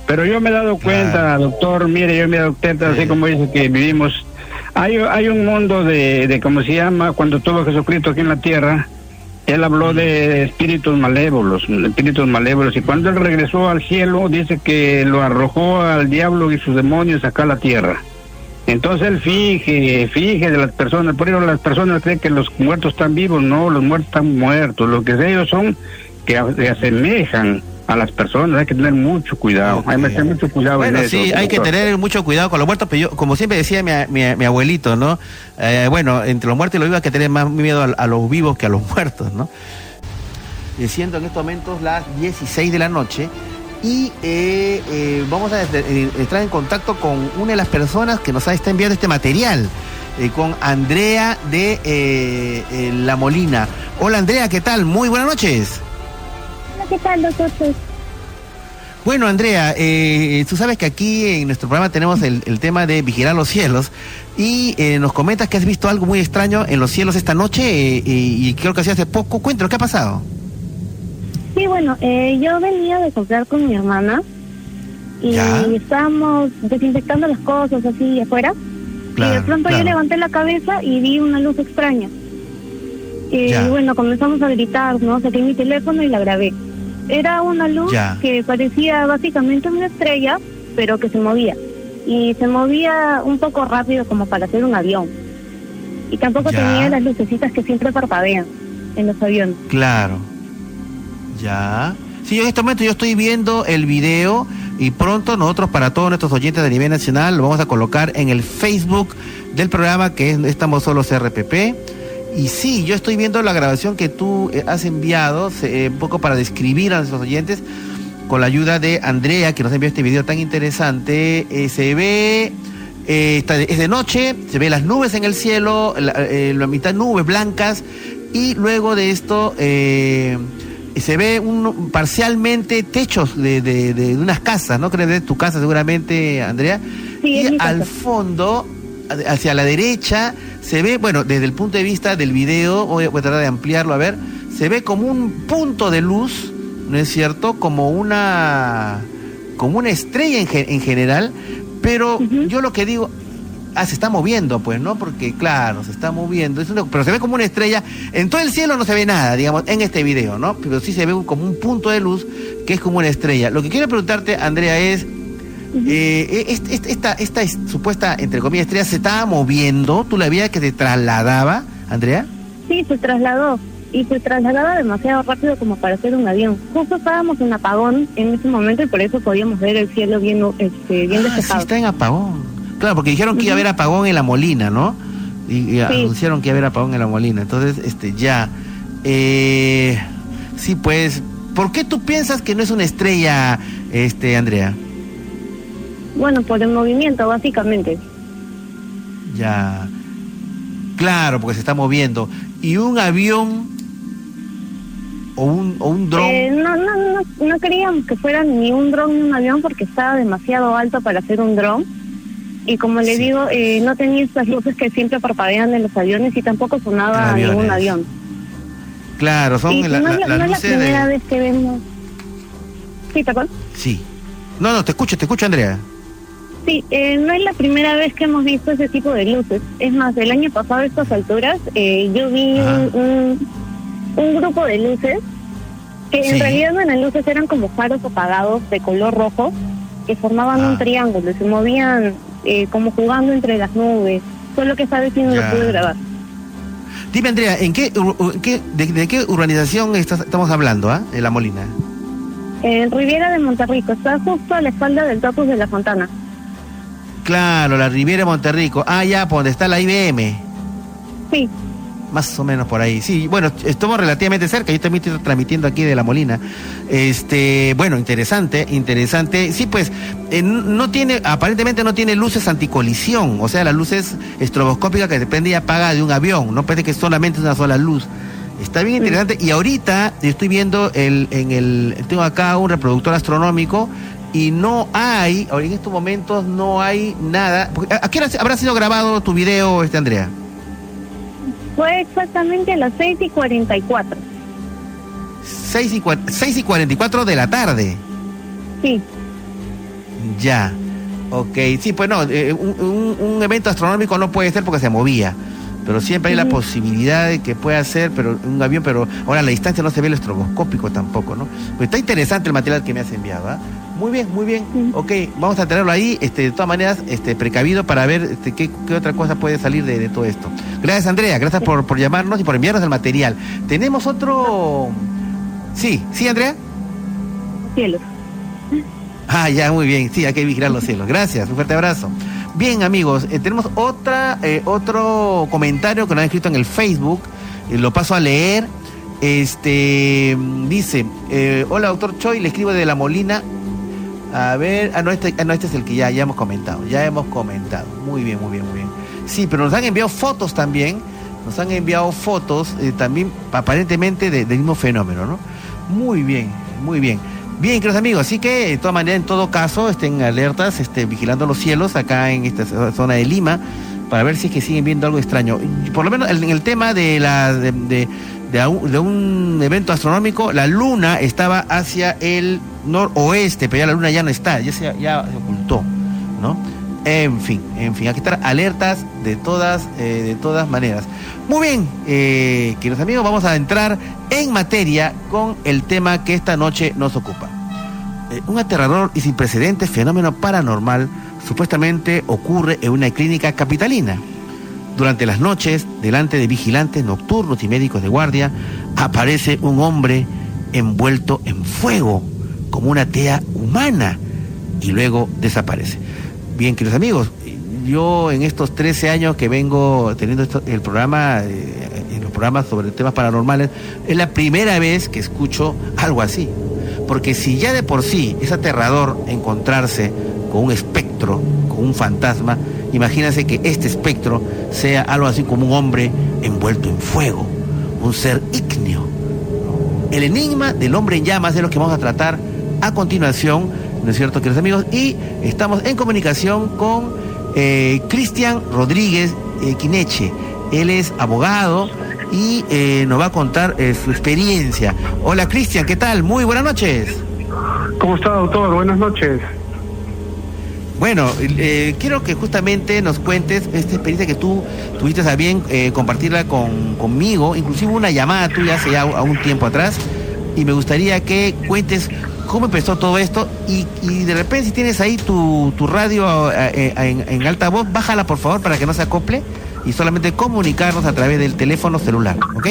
Pero yo me he dado cuenta, doctor, mire, yo me he dado cuenta, así como dice que vivimos, hay, hay un mundo de, de, ¿cómo se llama? Cuando tuvo Jesucristo aquí en la tierra, él habló de espíritus malévolos, espíritus malévolos, y cuando él regresó al cielo, dice que lo arrojó al diablo y sus demonios acá a la tierra. Entonces él fije, fije de las personas, por eso las personas creen que los muertos están vivos, no, los muertos están muertos, lo que ellos son que se asemejan a las personas, hay que tener mucho cuidado, hay que tener mucho cuidado.
Bueno, sí, hay que tener mucho cuidado con los muertos, pero yo, como siempre decía mi, mi, abuelito, ¿no? Eh, bueno, entre los muertos y los vivos hay que tener más miedo a, los vivos que a los muertos, ¿no? Siendo en estos momentos las 16 de la noche y eh, eh, vamos a entrar en contacto con una de las personas que nos está enviando este material, con Andrea de La Molina. Hola Andrea, ¿qué tal? Muy buenas noches.
¿Qué tal, doctor?
Bueno, Andrea, eh, tú sabes que aquí en nuestro programa tenemos el, tema de vigilar los cielos y eh, nos comentas que has visto algo muy extraño en los cielos esta noche eh, y creo que así hace poco. Cuéntanos, ¿qué ha pasado?
Sí, bueno, yo venía de comprar con mi hermana y estábamos desinfectando las cosas así afuera y de pronto yo levanté la cabeza y vi una luz extraña. Y bueno, comenzamos a gritar, ¿no? Saqué mi teléfono y la grabé. Era una luz que parecía básicamente una estrella, pero que se movía. Y se movía un poco rápido como para hacer un avión. Y tampoco tenía las lucecitas que siempre parpadean en los aviones.
Claro. Ya. Sí, en este momento yo estoy viendo el video y pronto nosotros para todos nuestros oyentes de nivel nacional lo vamos a colocar en el Facebook del programa que es Estamos Solos RPP y sí, yo estoy viendo la grabación que tú eh, has enviado, eh, un poco para describir a nuestros oyentes, con la ayuda de Andrea, que nos envió este video tan interesante. Eh, se ve, es de noche, se ve las nubes en el cielo, la, mitad nubes blancas, y luego de esto se ve un, parcialmente techos de, de, unas casas, ¿no? Que de tu casa seguramente, Andrea.
Sí,
y al fondo, hacia la derecha, se ve, bueno, desde el punto de vista del video, voy a, tratar de ampliarlo a ver, se ve como un punto de luz, ¿no es cierto? Como una, como una estrella en, en general, pero yo lo que digo, ah, se está moviendo, pues, ¿no? Porque, claro, se está moviendo, es pero se ve como una estrella, en todo el cielo no se ve nada, digamos, en este video, ¿no? Pero sí se ve como un punto de luz que es como una estrella. Lo que quiero preguntarte, Andrea, es eh, esta, esta supuesta, entre comillas, estrella se estaba moviendo. ¿Tú la veías que se trasladaba, Andrea?
Sí, se trasladó. Y se trasladaba demasiado rápido como para hacer un avión. Justo estábamos en apagón en ese momento y por eso podíamos ver el cielo bien, este, bien ah, despejado.
Sí, está en apagón. Claro, porque dijeron que iba a haber apagón en la Molina, ¿no? Y, anunciaron que iba a haber apagón en la Molina. Entonces, este, ya. Eh, sí, pues, ¿por qué tú piensas que no es una estrella, este, Andrea?
Bueno, por el movimiento, básicamente.
Ya. Claro, porque se está moviendo. ¿Y un avión o un, o un dron?
Eh, no, no, no, no queríamos que fuera ni un dron ni un avión porque estaba demasiado alto para hacer un dron. Y como le digo, eh, no tenía estas luces que siempre parpadean en los aviones y tampoco sonaba ningún avión.
Claro, son
la, no, la, no es la primera vez que vemos. ¿Sí, perdón?
Sí. No, no, te escucho, te escucho, Andrea.
Sí, eh, no es la primera vez que hemos visto ese tipo de luces. Es más, el año pasado a estas alturas eh, yo vi un, un, grupo de luces que en realidad no eran luces, eran como faros apagados de color rojo que formaban un ah. triángulo y se movían eh, como jugando entre las nubes. Solo que esta vez sí no lo pude grabar.
Dime, Andrea, ¿en qué, de, qué urbanización estamos hablando, ah, en La Molina?
En Riviera de Monterrico, está justo a la espalda del Topos de la Fontana.
Claro, la Riviera Monterrico. Ah, ya, por donde está la IBM.
Sí.
Más o menos por ahí. Sí, bueno, estamos relativamente cerca. Yo también estoy transmitiendo aquí de La Molina. Este, bueno, interesante, interesante. Sí, pues, eh, no tiene, aparentemente no tiene luces anticolisión. O sea, las luces estroboscópicas que se prende y apaga de un avión. No parece que solamente es una sola luz. Está bien interesante. Y ahorita estoy viendo el, en el, tengo acá un reproductor astronómico y no hay, en estos momentos no hay nada. ¿A qué hora habrá sido grabado tu video, este Andrea?
Fue exactamente a las 6 y 44.
6 y, 6 y 44 de la tarde.
Sí.
Ya. Ok, sí, pues no, eh, un, un, evento astronómico no puede ser porque se movía pero siempre hay la posibilidad de que pueda ser pero un avión, pero ahora a la distancia no se ve el estroboscópico tampoco, ¿no? Pues está interesante el material que me has enviado, ¿ah? Muy bien, muy bien. Ok, vamos a tenerlo ahí, este, de todas maneras, este, precavido para ver este, qué, otra cosa puede salir de, todo esto. Gracias, Andrea, gracias por, por llamarnos y por enviarnos el material. Tenemos otro... Sí, sí, Andrea.
cielos.
Ah, ya, muy bien. Sí, hay que vigilar los cielos. Gracias, un fuerte abrazo. Bien, amigos, eh, tenemos otra, eh, otro comentario que nos han escrito en el Facebook. Eh, lo paso a leer. Este dice: Hola, doctor Choi, le escribo de La Molina. A ver, ah no, este, ah, no, este es el que ya, ya hemos comentado. Ya hemos comentado. Muy bien, muy bien, muy bien. Sí, pero nos han enviado fotos también. Nos han enviado fotos también aparentemente del mismo fenómeno, ¿no? Muy bien, muy bien. Bien, queridos amigos, así que de todas maneras, en todo caso, estén alertas, estén vigilando los cielos acá en esta zona de Lima para ver si es que siguen viendo algo extraño. Por lo menos en el tema de la de, un evento astronómico, la luna estaba hacia el noroeste, pero ya la luna ya no está, ya se, ya se ocultó, ¿no? En fin, en fin, hay que estar alertas de todas, eh, de todas maneras. Muy bien, eh, queridos amigos, vamos a entrar en materia con el tema que esta noche nos ocupa. Eh, un aterrador y sin precedentes fenómeno paranormal supuestamente ocurre en una clínica capitalina. Durante las noches, delante de vigilantes nocturnos y médicos de guardia, aparece un hombre envuelto en fuego, como una tea humana, y luego desaparece. Bien, queridos amigos, yo en estos 13 años que vengo teniendo el programa, eh, los programas sobre temas paranormales, es la primera vez que escucho algo así. Porque si ya de por sí es aterrador encontrarse con un espectro, con un fantasma, imagínense que este espectro sea algo así como un hombre envuelto en fuego, un ser ígneo. El enigma del hombre en llamas es lo que vamos a tratar a continuación, ¿no es cierto, queridos amigos? Y estamos en comunicación con eh, Cristian Rodríguez eh, Quineche. Él es abogado y eh, nos va a contar su experiencia. Hola Cristian, ¿qué tal? Muy buenas noches.
¿Cómo está, doctor? Buenas noches.
Bueno, quiero que justamente nos cuentes esta experiencia que tú tuviste a bien compartirla con, conmigo, inclusive una llamada tuya hace ya un tiempo atrás, y me gustaría que cuentes cómo empezó todo esto y, de repente si tienes ahí tu, radio eh, eh, en, alta voz, bájala por favor para que no se acople y solamente comunicarnos a través del teléfono celular, ¿ok?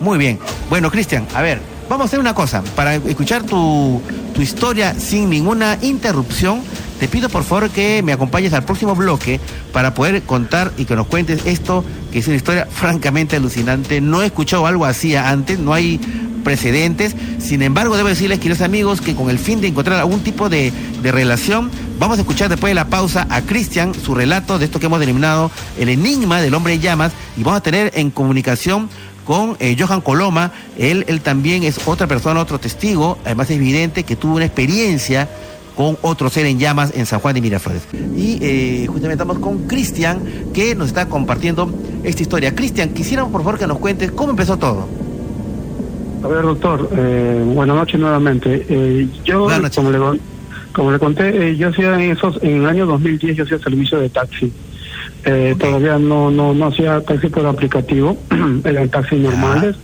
Muy bien. Bueno, Cristian, a ver, vamos a hacer una cosa. Para escuchar tu, tu historia sin ninguna interrupción, te pido por favor que me acompañes al próximo bloque para poder contar y que nos cuentes esto, que es una historia francamente alucinante. No he escuchado algo así antes, no hay precedentes. Sin embargo, debo decirles, queridos amigos, que con el fin de encontrar algún tipo de, relación, vamos a escuchar después de la pausa a Cristian su relato de esto que hemos denominado el enigma del hombre en llamas y vamos a tener en comunicación con eh, Johan Coloma. Él, él también es otra persona, otro testigo, además es evidente que tuvo una experiencia con otro ser en llamas en San Juan de Miraflores. Y eh, justamente estamos con Cristian, que nos está compartiendo esta historia. Cristian, quisiéramos por favor que nos cuentes cómo empezó todo.
A ver, doctor, eh, buenas noches nuevamente. Eh, yo, Como, le, como le conté, eh, yo hacía en, esos, en el año 2010 yo hacía servicio de taxi. Todavía no, no, no hacía taxi por aplicativo, eran taxis normales.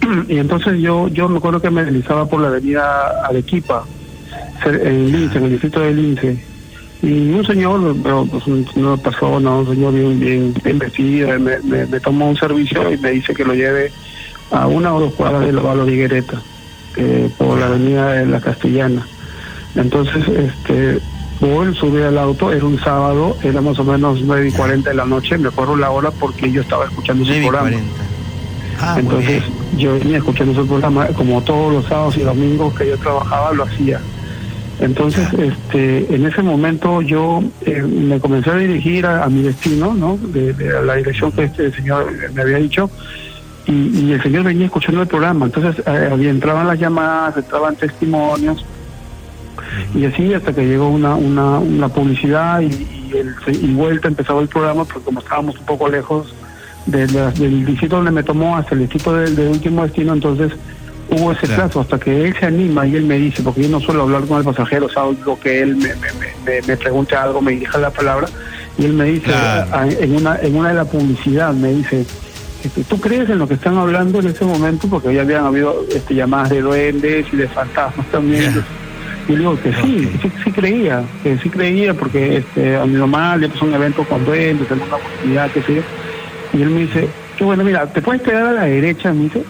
Y entonces yo, yo me acuerdo que me deslizaba por la avenida Arequipa, en Lince, en el distrito de Lince. Y un señor, pero pues, una persona, un señor bien, bien, vestido, me, me, tomó un servicio y me dice que lo lleve a una o dos cuadras de la de Higuereta, eh, por la avenida de la Castellana. Entonces, este, voy, subí al auto, era un sábado, era más o menos nueve y cuarenta de la noche, me acuerdo la hora porque yo estaba escuchando su programa. Ah, Entonces, yo venía escuchando su programa, como todos los sábados y domingos que yo trabajaba, lo hacía. Entonces, este, en ese momento yo eh, me comencé a dirigir a, mi destino, ¿no? De, la dirección que este señor me había dicho, y, el señor venía escuchando el programa. Entonces, eh, entraban las llamadas, entraban testimonios, y así hasta que llegó una, una, una publicidad y, y, vuelta empezaba el programa, porque como estábamos un poco lejos del distrito donde me tomó hasta el distrito del, del último destino, entonces hubo ese plazo hasta que él se anima y él me dice, porque yo no suelo hablar con el pasajero, o sea, algo que él me, me, algo, me dirija la palabra, y él me dice, en, una, en una de la publicidad, me dice, este, ¿tú crees en lo que están hablando en ese momento? Porque ya habían habido este, llamadas de duendes y de fantasmas también. Y yo digo que sí, sí, creía, que sí creía, porque este, a mi mamá le pasó un evento con duendes, en una oportunidad, qué sé yo. Y él me dice, que bueno, mira, ¿te puedes quedar a la derecha? Me dice,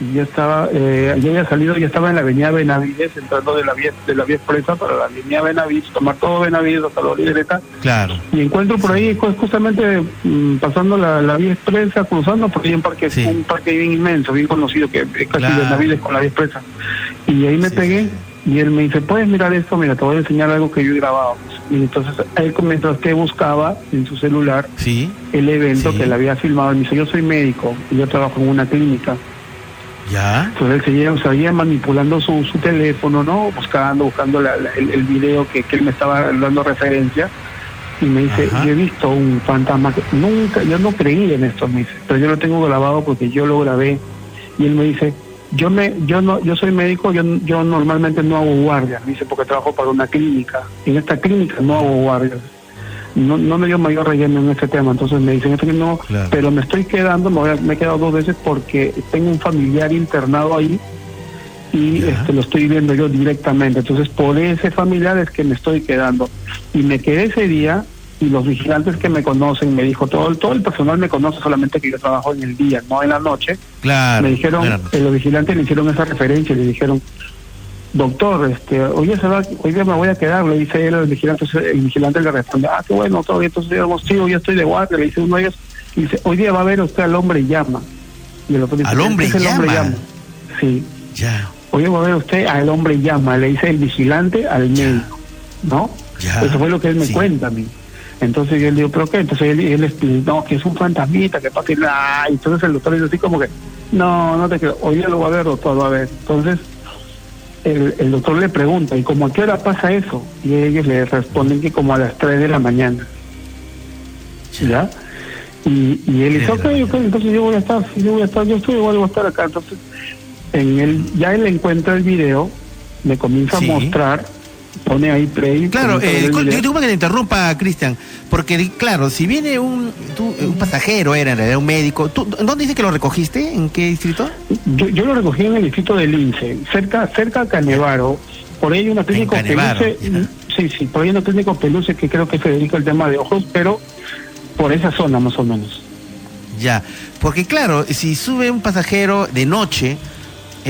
y yo estaba, eh, yo había salido, yo estaba en la avenida Benavides, entrando de la vía, de la vía expresa para la avenida Benavides, tomar todo Benavides hasta la libreta.
Claro.
Y encuentro por ahí, justamente mm, pasando la, vía expresa, cruzando, porque hay un parque, un parque bien inmenso, bien conocido, que es casi Benavides con la vía expresa. Y ahí me pegué, y él me dice, puedes mirar esto, mira, te voy a enseñar algo que yo he grabado. Y entonces él, mientras que buscaba en su celular el evento que él había filmado, me dice, yo soy médico y yo trabajo en una clínica.
Ya.
Entonces él seguía, manipulando su, su teléfono, ¿no? Buscando, buscando el, video que, él me estaba dando referencia. Y me dice, yo he visto un fantasma que nunca, yo no creí en esto, me dice, pero yo lo tengo grabado porque yo lo grabé. Y él me dice, yo me yo no yo soy médico yo yo normalmente no hago guardia dice porque trabajo para una clínica. En esta clínica no hago guardia no, no me dio mayor relleno en este tema entonces me dicen que no pero me estoy quedando me, me, he quedado dos veces porque tengo un familiar internado ahí y este lo estoy viendo yo directamente. Entonces por ese familiar es que me estoy quedando. Y me quedé ese día y los vigilantes que me conocen, me dijo, todo, todo el personal me conoce solamente que yo trabajo en el día, no en la noche.
Claro.
Me dijeron, eh, los vigilantes me hicieron esa referencia le dijeron, doctor, este, hoy día, se va, hoy día me voy a quedar, le dice él al vigilante, el vigilante le responde, ah, qué bueno, todo bien, entonces digamos, sí, hoy estoy de guardia, le dice uno de ellos, y dice, hoy día va a ver usted al hombre llama.
Y el otro dice, ¿Al hombre, llama? hombre llama?
Sí.
Ya.
Hoy va a ver usted al hombre llama, le dice el vigilante al médico, ¿no? Ya. Eso fue lo que él me cuenta a mí. Entonces yo le digo, ¿pero qué? Entonces él, él explica, no, que es un fantasmita, que para que... Ah, entonces el doctor dice así como que, no, no te creo, hoy ya lo va a ver, doctor, va a ver. Entonces el, el doctor le pregunta, ¿y cómo a qué hora pasa eso? Y ellos le responden que como a las 3 de la mañana. ¿Ya? Y, y él dice, ok, ok, entonces yo voy a estar, yo voy a estar, yo estoy igual voy a estar acá. Entonces, en el, ya él encuentra el video, me comienza a mostrar pone ahí play.
Claro, eh, yo que te interrumpa, Cristian, porque claro, si viene un, un pasajero, era en realidad un médico, ¿tú, ¿dónde dice que lo recogiste? ¿En qué distrito?
Yo, lo recogí en el distrito de Lince, cerca, cerca de Canevaro. Por ahí hay una clínica peluce, sí, sí, por ahí hay una clínica peluce que creo que se dedica al tema de ojos, pero por esa zona más o menos.
Ya, porque claro, si sube un pasajero de noche,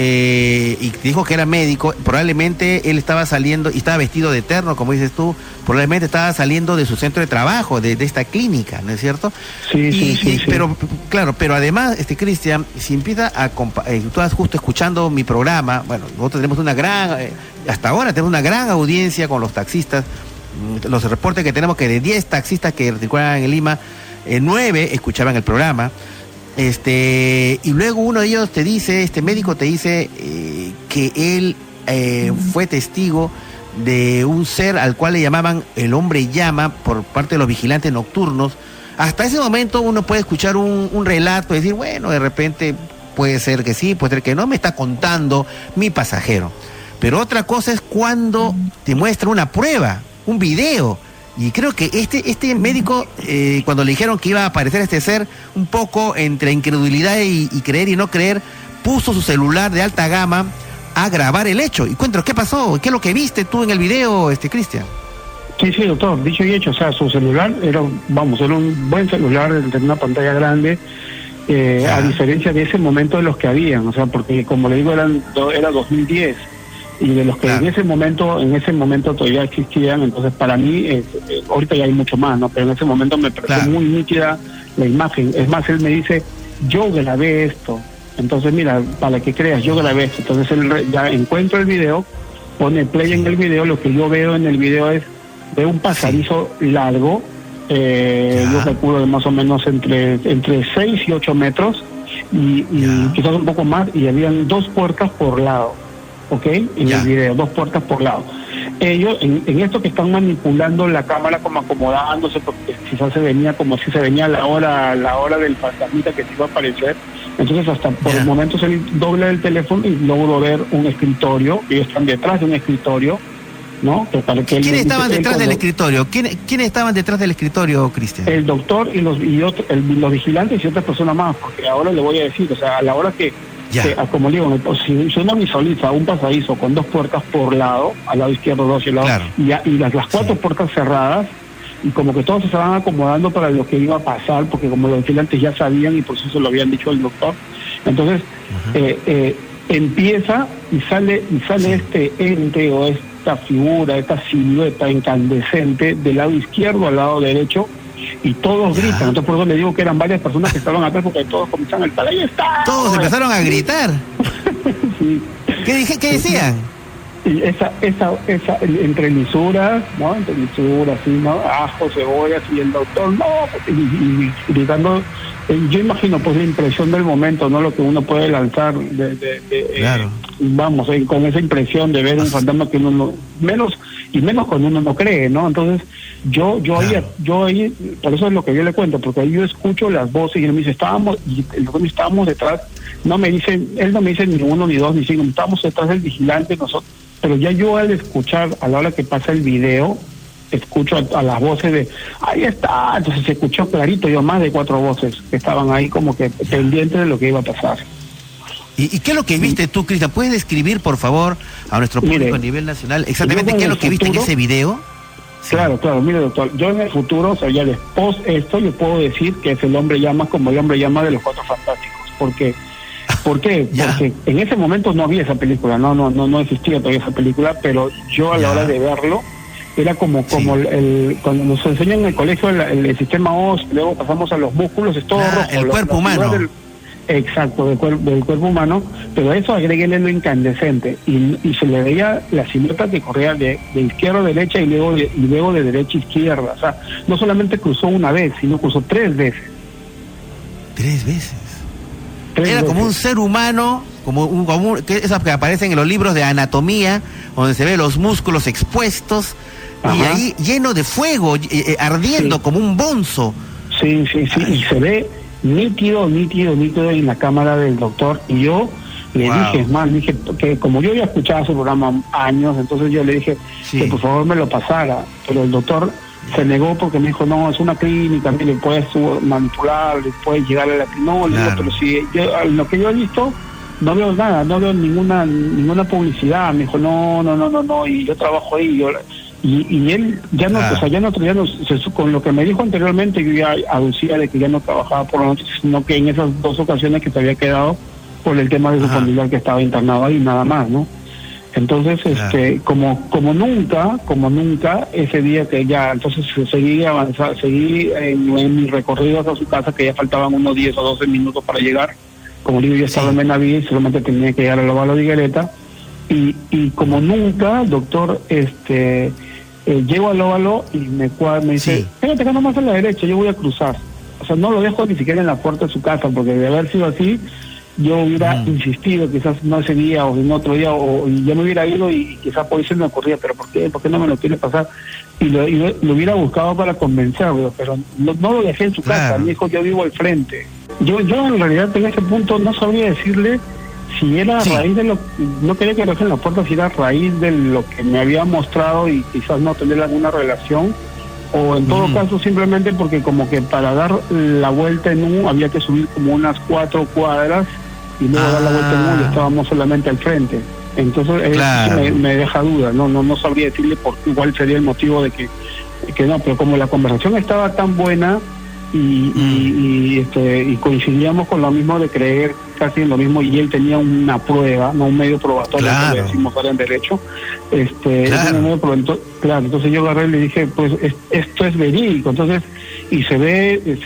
eh, y dijo que era médico, probablemente él estaba saliendo y estaba vestido de eterno, como dices tú, probablemente estaba saliendo de su centro de trabajo, de, esta clínica, ¿no es cierto?
Sí, sí, sí,
Pero, claro, pero además, este Cristian, si empieza a, eh, tú estás justo escuchando mi programa, bueno, nosotros tenemos una gran, eh, hasta ahora tenemos una gran audiencia con los taxistas, mm, los reportes que tenemos que de 10 taxistas que circulan en Lima, 9 escuchaban el programa. Este, y luego uno de ellos te dice, este médico te dice eh, que él eh, fue testigo de un ser al cual le llamaban el hombre llama por parte de los vigilantes nocturnos. Hasta ese momento uno puede escuchar un, relato y decir, bueno, de repente puede ser que sí, puede ser que no, me está contando mi pasajero. Pero otra cosa es cuando te muestra una prueba, un video, y creo que este, este médico, eh, cuando le dijeron que iba a aparecer este ser, un poco entre incredulidad y, creer y no creer, puso su celular de alta gama a grabar el hecho. Y cuéntanos, ¿qué pasó? ¿Qué es lo que viste tú en el video, este Cristian?
Sí, sí, doctor, dicho y hecho, o sea, su celular era, vamos, era un buen celular, tenía una pantalla grande, eh, a diferencia de ese momento de los que habían, o sea, porque como le digo, eran, era 2010 y de los que en ese momento en ese momento todavía existían entonces para mí eh, ahorita ya hay mucho más no pero en ese momento me pareció muy nítida la imagen. Es más él me dice yo grabé esto entonces mira para que creas yo grabé esto. Entonces él ya encuentro el video pone play en el video lo que yo veo en el video es de un pasadizo largo eh, yo calculo de más o menos entre entre 6 y 8 metros y, y quizás un poco más y habían dos puertas por lado ¿ok? En el video, dos puertas por lado. Ellos, en, esto que están manipulando la cámara como acomodándose, porque quizás se venía como si se venía la hora, la hora del fantasmita que se iba a aparecer. Entonces hasta por el momento se dobla el teléfono y logro ver un escritorio, ellos están detrás de un escritorio, ¿no?
¿Quiénes estaban detrás del escritorio? ¿Quiénes, estaban detrás del escritorio, Cristian?
El doctor y los y los vigilantes y otras personas más, porque ahora le voy a decir, o sea, a la hora que Ah, como digo, si, si uno visualiza un pasadizo con dos puertas por lado, al lado izquierdo dos y al lado, y, las, las cuatro puertas cerradas, y como que todos se estaban acomodando para lo que iba a pasar, porque como los vigilantes ya sabían y por eso lo habían dicho el doctor, Entonces, eh, eh, empieza y sale, y sale este ente o esta figura, esta silueta incandescente del lado izquierdo al lado derecho y todos gritan. Entonces por eso le digo que eran varias personas que estaban atrás porque todos comenzaron a gritar, ahí está.
Todos empezaron a gritar. ¿Qué, dije, ¿Qué decían?
Y esa, esa, esa, entre lisuras, ¿no? Entre lisuras, sí, ¿no? Ajo, cebollas y el doctor, no, y, gritando eh, yo imagino pues la impresión del momento, no lo que uno puede lanzar de, de, eh, vamos, eh, con esa impresión de ver un fantasma que uno no, menos y menos cuando uno no cree, ¿no? Entonces, yo yo ahí yo ahí por eso es lo que yo le cuento, porque ahí yo escucho las voces y él me dice, "Estábamos y el estábamos detrás." No me dicen, él no me dice ni uno ni dos ni cinco, estábamos detrás del vigilante nosotros, pero ya yo al escuchar a la hora que pasa el video escucho a, las voces de, ahí está, entonces se escuchó clarito, yo más de cuatro voces que estaban ahí como que pendientes de lo que iba a pasar.
¿Y, qué es lo que viste tú, Cristian? ¿Puedes describir, por favor, a nuestro público a nivel nacional exactamente qué es lo que viste en ese video?
Claro, claro, mire doctor, yo en el futuro, o sea, ya después esto, yo puedo decir que es el hombre llama como el hombre llama de los cuatro fantásticos, porque ¿Por qué? Porque en ese momento no había esa película, no, no, no, no existía todavía esa película, pero yo a la hora de verlo, era como como el, cuando nos enseñan en el colegio el, sistema OS, luego pasamos a los músculos, es todo rojo.
El cuerpo humano.
exacto, del, del, cuerpo humano, pero eso agréguele lo incandescente y, se le veía la silueta que corría de, izquierda a derecha y luego de, y luego de derecha a izquierda. O sea, no solamente cruzó una vez, sino cruzó tres veces.
Tres veces. Era como un ser humano, como un, como que, esas que aparecen en los libros de anatomía, donde se ve los músculos expuestos, y ahí lleno de fuego, eh, eh, ardiendo como un bonzo.
Sí, sí, sí, y se ve nítido, nítido, nítido en la cámara del doctor. Y yo le dije, es más, dije que como yo había escuchado ese programa años, entonces yo le dije que por favor me lo pasara, pero el doctor se negó porque me dijo, no, es una clínica, le puedes manipular, le puedes llegar a la clínica, pero si yo, lo que yo he visto, no veo nada, no veo ninguna ninguna publicidad, me dijo, no, no, no, no, no, y yo trabajo ahí, yo y, y él ya no, o sea, ya no, ya no con lo que me dijo anteriormente, yo ya aducía de que ya no trabajaba por la noche, sino que en esas dos ocasiones que se había quedado por el tema de su familiar que estaba internado ahí, nada más, ¿no? Entonces, este, como, como nunca, como nunca, ese día que ya, entonces seguí avanzar, seguí en, mi recorrido hacia su casa, que ya faltaban unos 10 o 12 minutos para llegar. Como digo, yo estaba en Benavides, solamente tenía que llegar a la de Higuereta. Y, y como nunca, doctor, este, eh, llego al óvalo y me, me dice, espérate que nomás a la derecha, yo voy a cruzar. O sea, no lo dejo ni siquiera en la puerta de su casa, porque de haber sido así, yo hubiera mm. insistido, quizás no ese día o en otro día, o, yo me hubiera ido y quizás por eso me ocurría, pero ¿por qué? ¿Por qué no me lo quiere pasar? Y lo, hubiera buscado para convencerlo, pero no, lo dejé en su casa, me dijo, yo vivo al frente. Yo, yo en realidad en ese punto no sabría decirle si era a raíz de lo no quería que lo en la puerta si era a raíz de lo que me había mostrado y quizás no tener alguna relación o en todo caso simplemente porque como que para dar la vuelta en U había que subir como unas cuatro cuadras y luego dar la vuelta U y ah. estábamos solamente al frente. Entonces me, me, deja duda no no no sabría decirle por igual sería el motivo de que que no pero como la conversación estaba tan buena y, y, este, y coincidíamos con lo mismo de creer casi en lo mismo y él tenía una prueba, no un medio probatorio, claro. decimos ahora en derecho. Este, claro. claro, entonces yo agarré y le dije, pues esto es verídico, entonces, y se ve,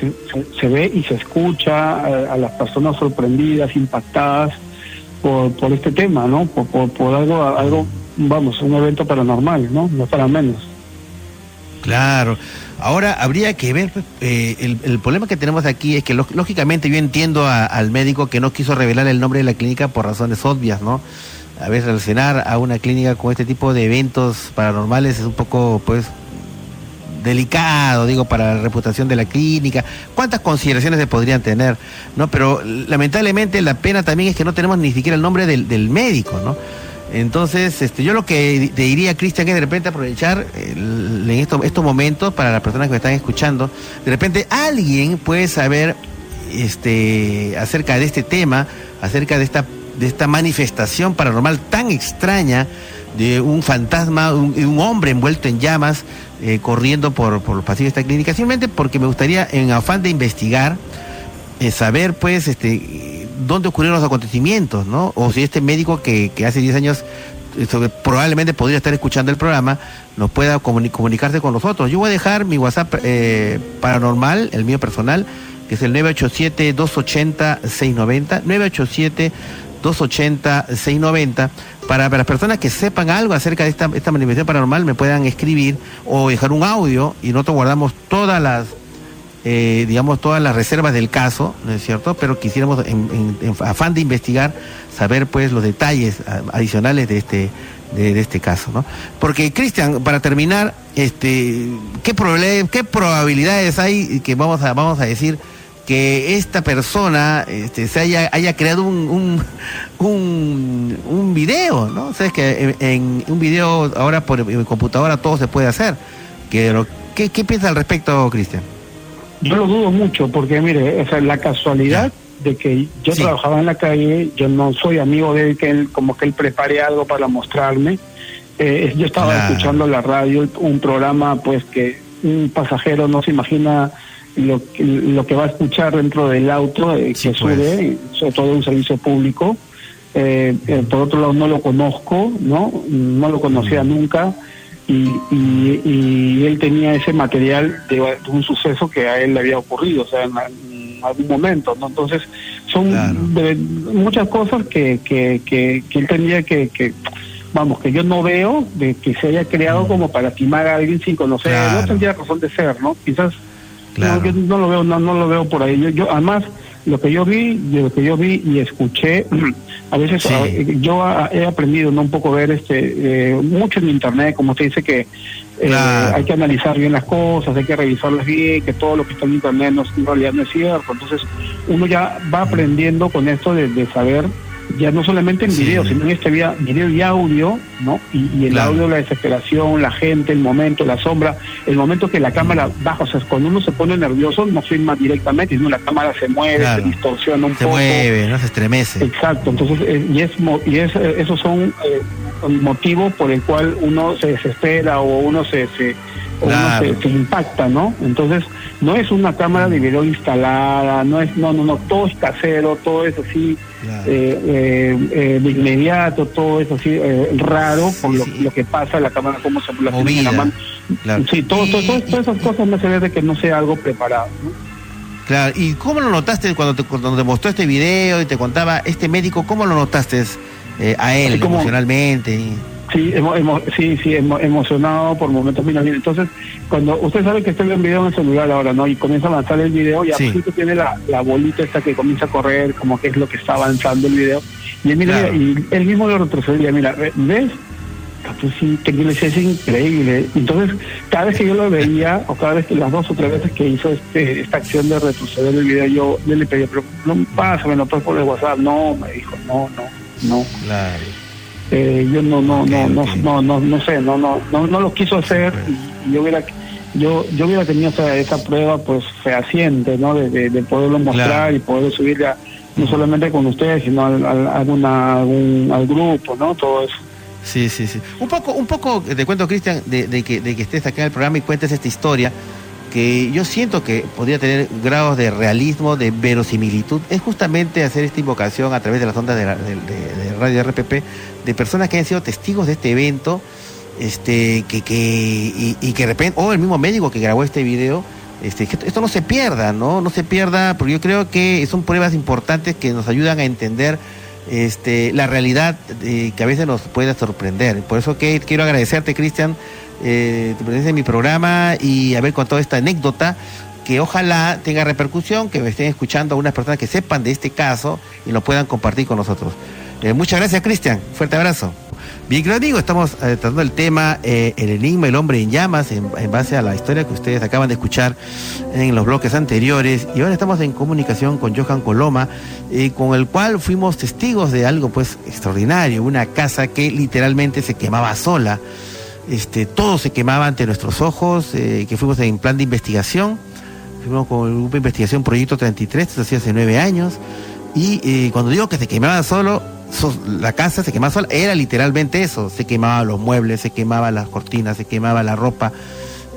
se, ve y se escucha a, las personas sorprendidas, impactadas por, por este tema, ¿no? Por, por, por algo, algo, vamos, un evento paranormal, ¿no? No para menos.
Claro. Ahora habría que ver, eh, el, problema que tenemos aquí es que lógicamente yo entiendo al médico que no quiso revelar el nombre de la clínica por razones obvias, ¿no? A veces relacionar a una clínica con este tipo de eventos paranormales es un poco, pues, delicado, digo, para la reputación de la clínica. ¿Cuántas consideraciones se podrían tener? ¿No? Pero lamentablemente la pena también es que no tenemos ni siquiera el nombre del médico, ¿no? Entonces, este, yo lo que te diría, Cristian, es de repente aprovechar en estos, momentos para las personas que me están escuchando, de repente alguien puede saber este, acerca de este tema, acerca de esta, de esta manifestación paranormal tan extraña de un fantasma, un, un hombre envuelto en llamas, eh, corriendo por, por los pasillos de esta clínica, simplemente porque me gustaría, en afán de investigar, eh, saber, pues, este dónde ocurrieron los acontecimientos, ¿no? O si este médico que, que hace 10 años probablemente podría estar escuchando el programa, nos pueda comunicarse con nosotros. Yo voy a dejar mi WhatsApp eh, paranormal, el mío personal, que es el 987-280-690, 987-280-690, para, para las personas que sepan algo acerca de esta, esta manifestación paranormal, me puedan escribir o dejar un audio y nosotros guardamos todas las eh, digamos, todas las reservas del caso, ¿no es cierto? Pero quisiéramos, en, afán de investigar, saber pues los detalles adicionales de este, de, este caso, ¿no? Porque, Cristian, para terminar, este, ¿qué, ¿qué probabilidades hay que vamos a, vamos a decir que esta persona este, se haya, haya creado un, un, un, video, ¿no? O sea, es que en, un video ahora por computadora todo se puede hacer. ¿Qué, qué, qué piensa al respecto, Cristian?
Yo lo dudo mucho porque, mire, esa es la casualidad de que yo trabajaba en la calle, yo no soy amigo de él, que él, como que él prepare algo para mostrarme. Eh, yo estaba escuchando la radio, un programa pues que un pasajero no se imagina lo, lo que va a escuchar dentro del auto eh, que pues. sube, sobre todo un servicio público. Eh, por otro lado no lo conozco, ¿no? No lo conocía mm. nunca y, y, él tenía ese material de, un suceso que a él le había ocurrido, o sea, en, algún momento, ¿no? Entonces, son muchas cosas que, que, que, él tendría que, que, vamos, que yo no veo de que se haya creado mm. como para timar a alguien sin conocer, no tendría razón de ser, ¿no? Quizás no, yo no lo veo, no, no lo veo por ahí. Yo, yo además lo que yo vi, lo que yo vi y escuché, a veces yo he aprendido ¿no? un poco ver este eh, mucho en internet, como usted dice que eh, hay que analizar bien las cosas, hay que revisarlas bien, que todo lo que está en internet no, en realidad no es cierto. Entonces uno ya va aprendiendo con esto de, de saber ya no solamente en video, sino en este video y audio, ¿no? Y, el audio, la desesperación, la gente, el momento, la sombra, el momento que la cámara baja, o sea, cuando uno se pone nervioso no filma directamente, sino la cámara se mueve, se distorsiona un
poco.
Se
mueve, ¿no? Se estremece.
Exacto, entonces, eh, y, es, y es, eh, esos son eh, motivos por el cual uno se desespera o uno se, se se, impacta, ¿no? Entonces, no es una cámara de video instalada, no es, no, no, no, todo es casero, todo es así, eh, eh, eh, de inmediato, todo es así raro por lo, que pasa la cámara, cómo se la tiene en la mano. Sí, todo, todas esas cosas me se ve de que no sea algo preparado, ¿no?
Claro, ¿y cómo lo notaste cuando te, cuando te mostró este video y te contaba este médico, cómo lo notaste a él emocionalmente?
Sí, sí, sí, emocionado por momentos finales. Entonces, cuando usted sabe que está un video en el celular ahora, ¿no? Y comienza a avanzar el video, y sí. tiene la, la bolita esta que comienza a correr, como que es lo que está avanzando el video. Y él, mira, y él mismo lo retrocedía, mira, ¿ves? Pues sí, es increíble. Entonces, cada vez que yo lo veía, o cada vez que las dos o tres veces que hizo este, esta acción de retroceder el video, yo, le pedía, pero no, pásame, no puedes por el WhatsApp. No, me dijo, no, no, no. Claro. Eh, yo no no, no, no, no, no, no, sé, no, no, no, no lo quiso hacer y yo hubiera yo yo hubiera tenido esa, esa prueba pues fehaciente, ¿no? De, de, poderlo mostrar y poder subirla no solamente con ustedes, sino al, al, alguna, algún, al grupo, ¿no? Todo eso.
Sí, sí, sí. Un poco, un poco te cuento, Cristian, de, de, que, de que estés acá en el programa y cuentes esta historia que yo siento que podría tener grados de realismo, de verosimilitud, es justamente hacer esta invocación a través de las ondas de, de, Radio RPP de personas que han sido testigos de este evento, este, que, que, y, que de repente, o el mismo médico que grabó este video, este, esto no se pierda, ¿no? No se pierda, porque yo creo que son pruebas importantes que nos ayudan a entender este, la realidad eh, que a veces nos puede sorprender. Por eso que quiero agradecerte, Cristian, eh, tu presencia en mi programa y haber contado esta anécdota que ojalá tenga repercusión, que me estén escuchando algunas personas que sepan de este caso y lo puedan compartir con nosotros. Eh, muchas gracias, Cristian. Fuerte abrazo. Bien, querido amigo, estamos eh, tratando el tema El enigma, el hombre en llamas, en, base a la historia que ustedes acaban de escuchar en los bloques anteriores. Y ahora estamos en comunicación con Johan Coloma, con el cual fuimos testigos de algo pues extraordinario, una casa que literalmente se quemaba sola. Este, todo se quemaba ante nuestros ojos, eh, que fuimos en plan de investigación, fuimos con el grupo de investigación Proyecto 33, esto hacía hace nueve años, y eh, cuando digo que se quemaba solo, la casa se quemaba sola, era literalmente eso, se quemaban los muebles, se quemaban las cortinas, se quemaba la ropa,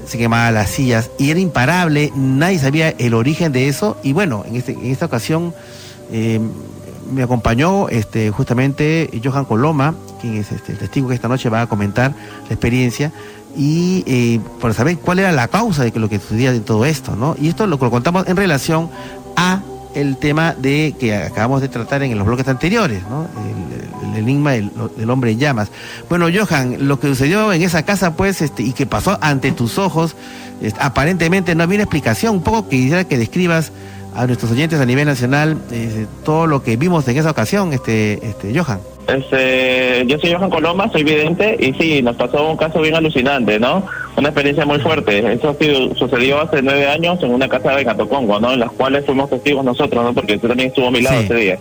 se quemaban las sillas, y era imparable, nadie sabía el origen de eso, y bueno, en, este, esta ocasión... Eh, me acompañó este, justamente Johan Coloma, quien es este, el testigo que esta noche va a comentar la experiencia. Y eh, para saber cuál era la causa de lo que sucedía de todo esto, ¿no? Y esto lo, lo contamos en relación a el tema de que acabamos de tratar en los bloques anteriores, ¿no? El, enigma del, hombre en llamas. Bueno, Johan, lo que sucedió en esa casa, pues, este, y que pasó ante tus ojos, aparentemente no había una explicación. Un poco quisiera que describas a nuestros oyentes a nivel nacional eh, todo lo que vimos en esa ocasión, este, este, Johan.
Este, yo soy Johan Coloma, soy vidente y sí, nos pasó un caso bien alucinante, ¿no? Una experiencia muy fuerte. Eso sucedió hace nueve años en una casa de Catocongo, ¿no? En las cuales fuimos testigos nosotros, ¿no? Porque usted también estuvo a mi lado ese día.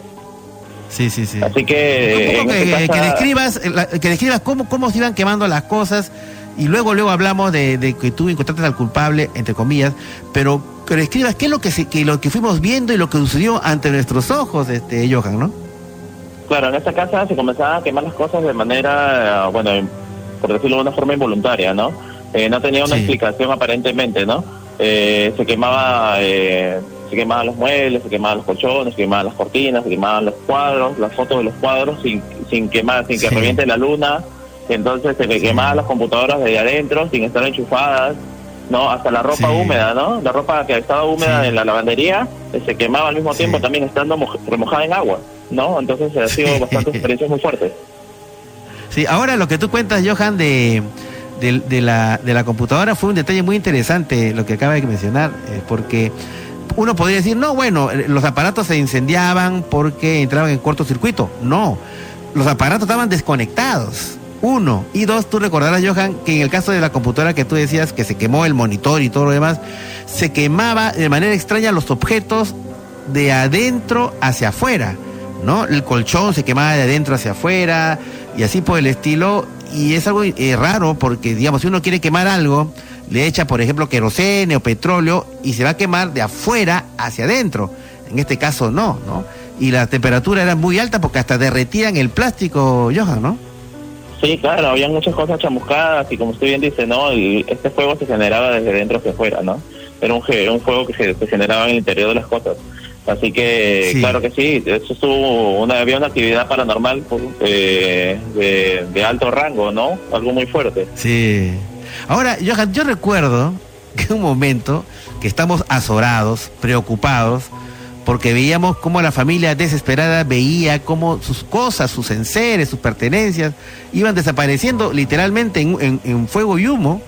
Sí, sí, sí.
Así que...
que, que, describas, que describas cómo, cómo se iban quemando las cosas y luego luego hablamos de, que tú encontraste al culpable, entre comillas, pero pero escribas qué es lo que, que lo que fuimos viendo y lo que sucedió ante nuestros ojos, este Johan, ¿no?
Claro, en esta casa se comenzaban a quemar las cosas de manera, bueno, por decirlo de una forma involuntaria, ¿no? Eh, no tenía una explicación aparentemente, ¿no? Eh, se quemaba, eh, se quemaban los muebles, se quemaban los colchones, se quemaban las cortinas, se quemaban los cuadros, las fotos de los cuadros sin, sin quemar, sin que reviente la luna. Entonces se quemaban las computadoras de adentro sin estar enchufadas. ¿no? Hasta la ropa húmeda, ¿no? La ropa que estaba húmeda en la lavandería eh, se quemaba al mismo tiempo también estando remojada en agua, ¿no? Entonces ha sido bastante experiencias muy fuertes.
Sí, ahora lo que tú cuentas, Johan, de, de, la, de la computadora fue un detalle muy interesante lo que acaba de mencionar, eh, porque uno podría decir, no, bueno, eh, los aparatos se incendiaban porque entraban en cortocircuito. No, los aparatos estaban desconectados. Uno. Y dos, tú recordarás, Johan, que en el caso de la computadora que tú decías que se quemó el monitor y todo lo demás, se quemaba de manera extraña los objetos de adentro hacia afuera, ¿no? El colchón se quemaba de adentro hacia afuera y así por el estilo. Y es algo eh, raro porque, digamos, si uno quiere quemar algo, le echa, por ejemplo, querosene o petróleo y se va a quemar de afuera hacia adentro. En este caso no, ¿no? Y la temperatura era muy alta porque hasta derretían el plástico, Johan, ¿no?
Sí, claro, había muchas cosas chamuscadas y como usted bien dice, ¿no? este fuego se generaba desde dentro hacia afuera, ¿no? Era un, fuego que se, generaba en el interior de las cosas. Así que, claro que sí, eso estuvo, una, había una actividad paranormal pues, de, de, alto rango, ¿no? Algo muy fuerte.
Sí. Ahora, Johan, yo recuerdo que un momento que estamos azorados, preocupados, porque veíamos cómo la familia desesperada veía cómo sus cosas, sus enseres, sus pertenencias iban desapareciendo literalmente en, fuego y humo.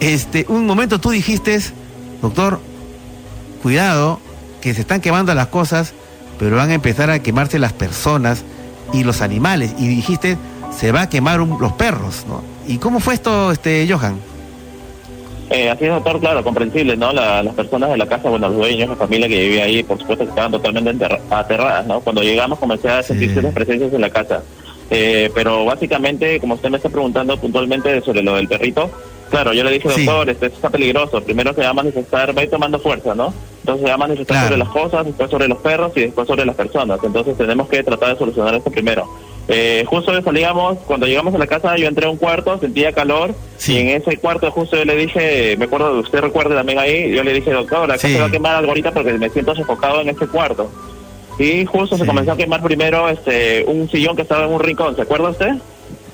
Este, un momento tú dijiste, doctor, cuidado, que se están quemando las cosas, pero van a empezar a quemarse las personas y los animales. Y dijiste, se va a quemar los perros, ¿no? ¿Y cómo fue esto, este, Johan?
Eh, así es, doctor, claro, comprensible, ¿no? las personas de la casa, bueno, los dueños, la familia que vivía ahí, por supuesto estaban totalmente aterradas, ¿no? Cuando llegamos comencé a sentirse las presencias en la casa. Eh, pero básicamente, como usted me está preguntando puntualmente sobre lo del perrito, claro, yo le dije, doctor, esto está peligroso. Primero se va a manifestar, va a ir tomando fuerza, ¿no? Entonces se va a manifestar sobre las cosas, después sobre los perros y después sobre las personas. Entonces tenemos que tratar de solucionar esto primero. Eh, justo salíamos, cuando llegamos a la casa, yo entré a un cuarto, sentía calor, y en ese cuarto justo yo le dije, me acuerdo, usted recuerde también ahí, yo le dije, doctor, la casa se va a quemar algo ahorita porque me siento sofocado en este cuarto. Y justo se comenzó a quemar primero este un sillón que estaba en un rincón, ¿se acuerda usted?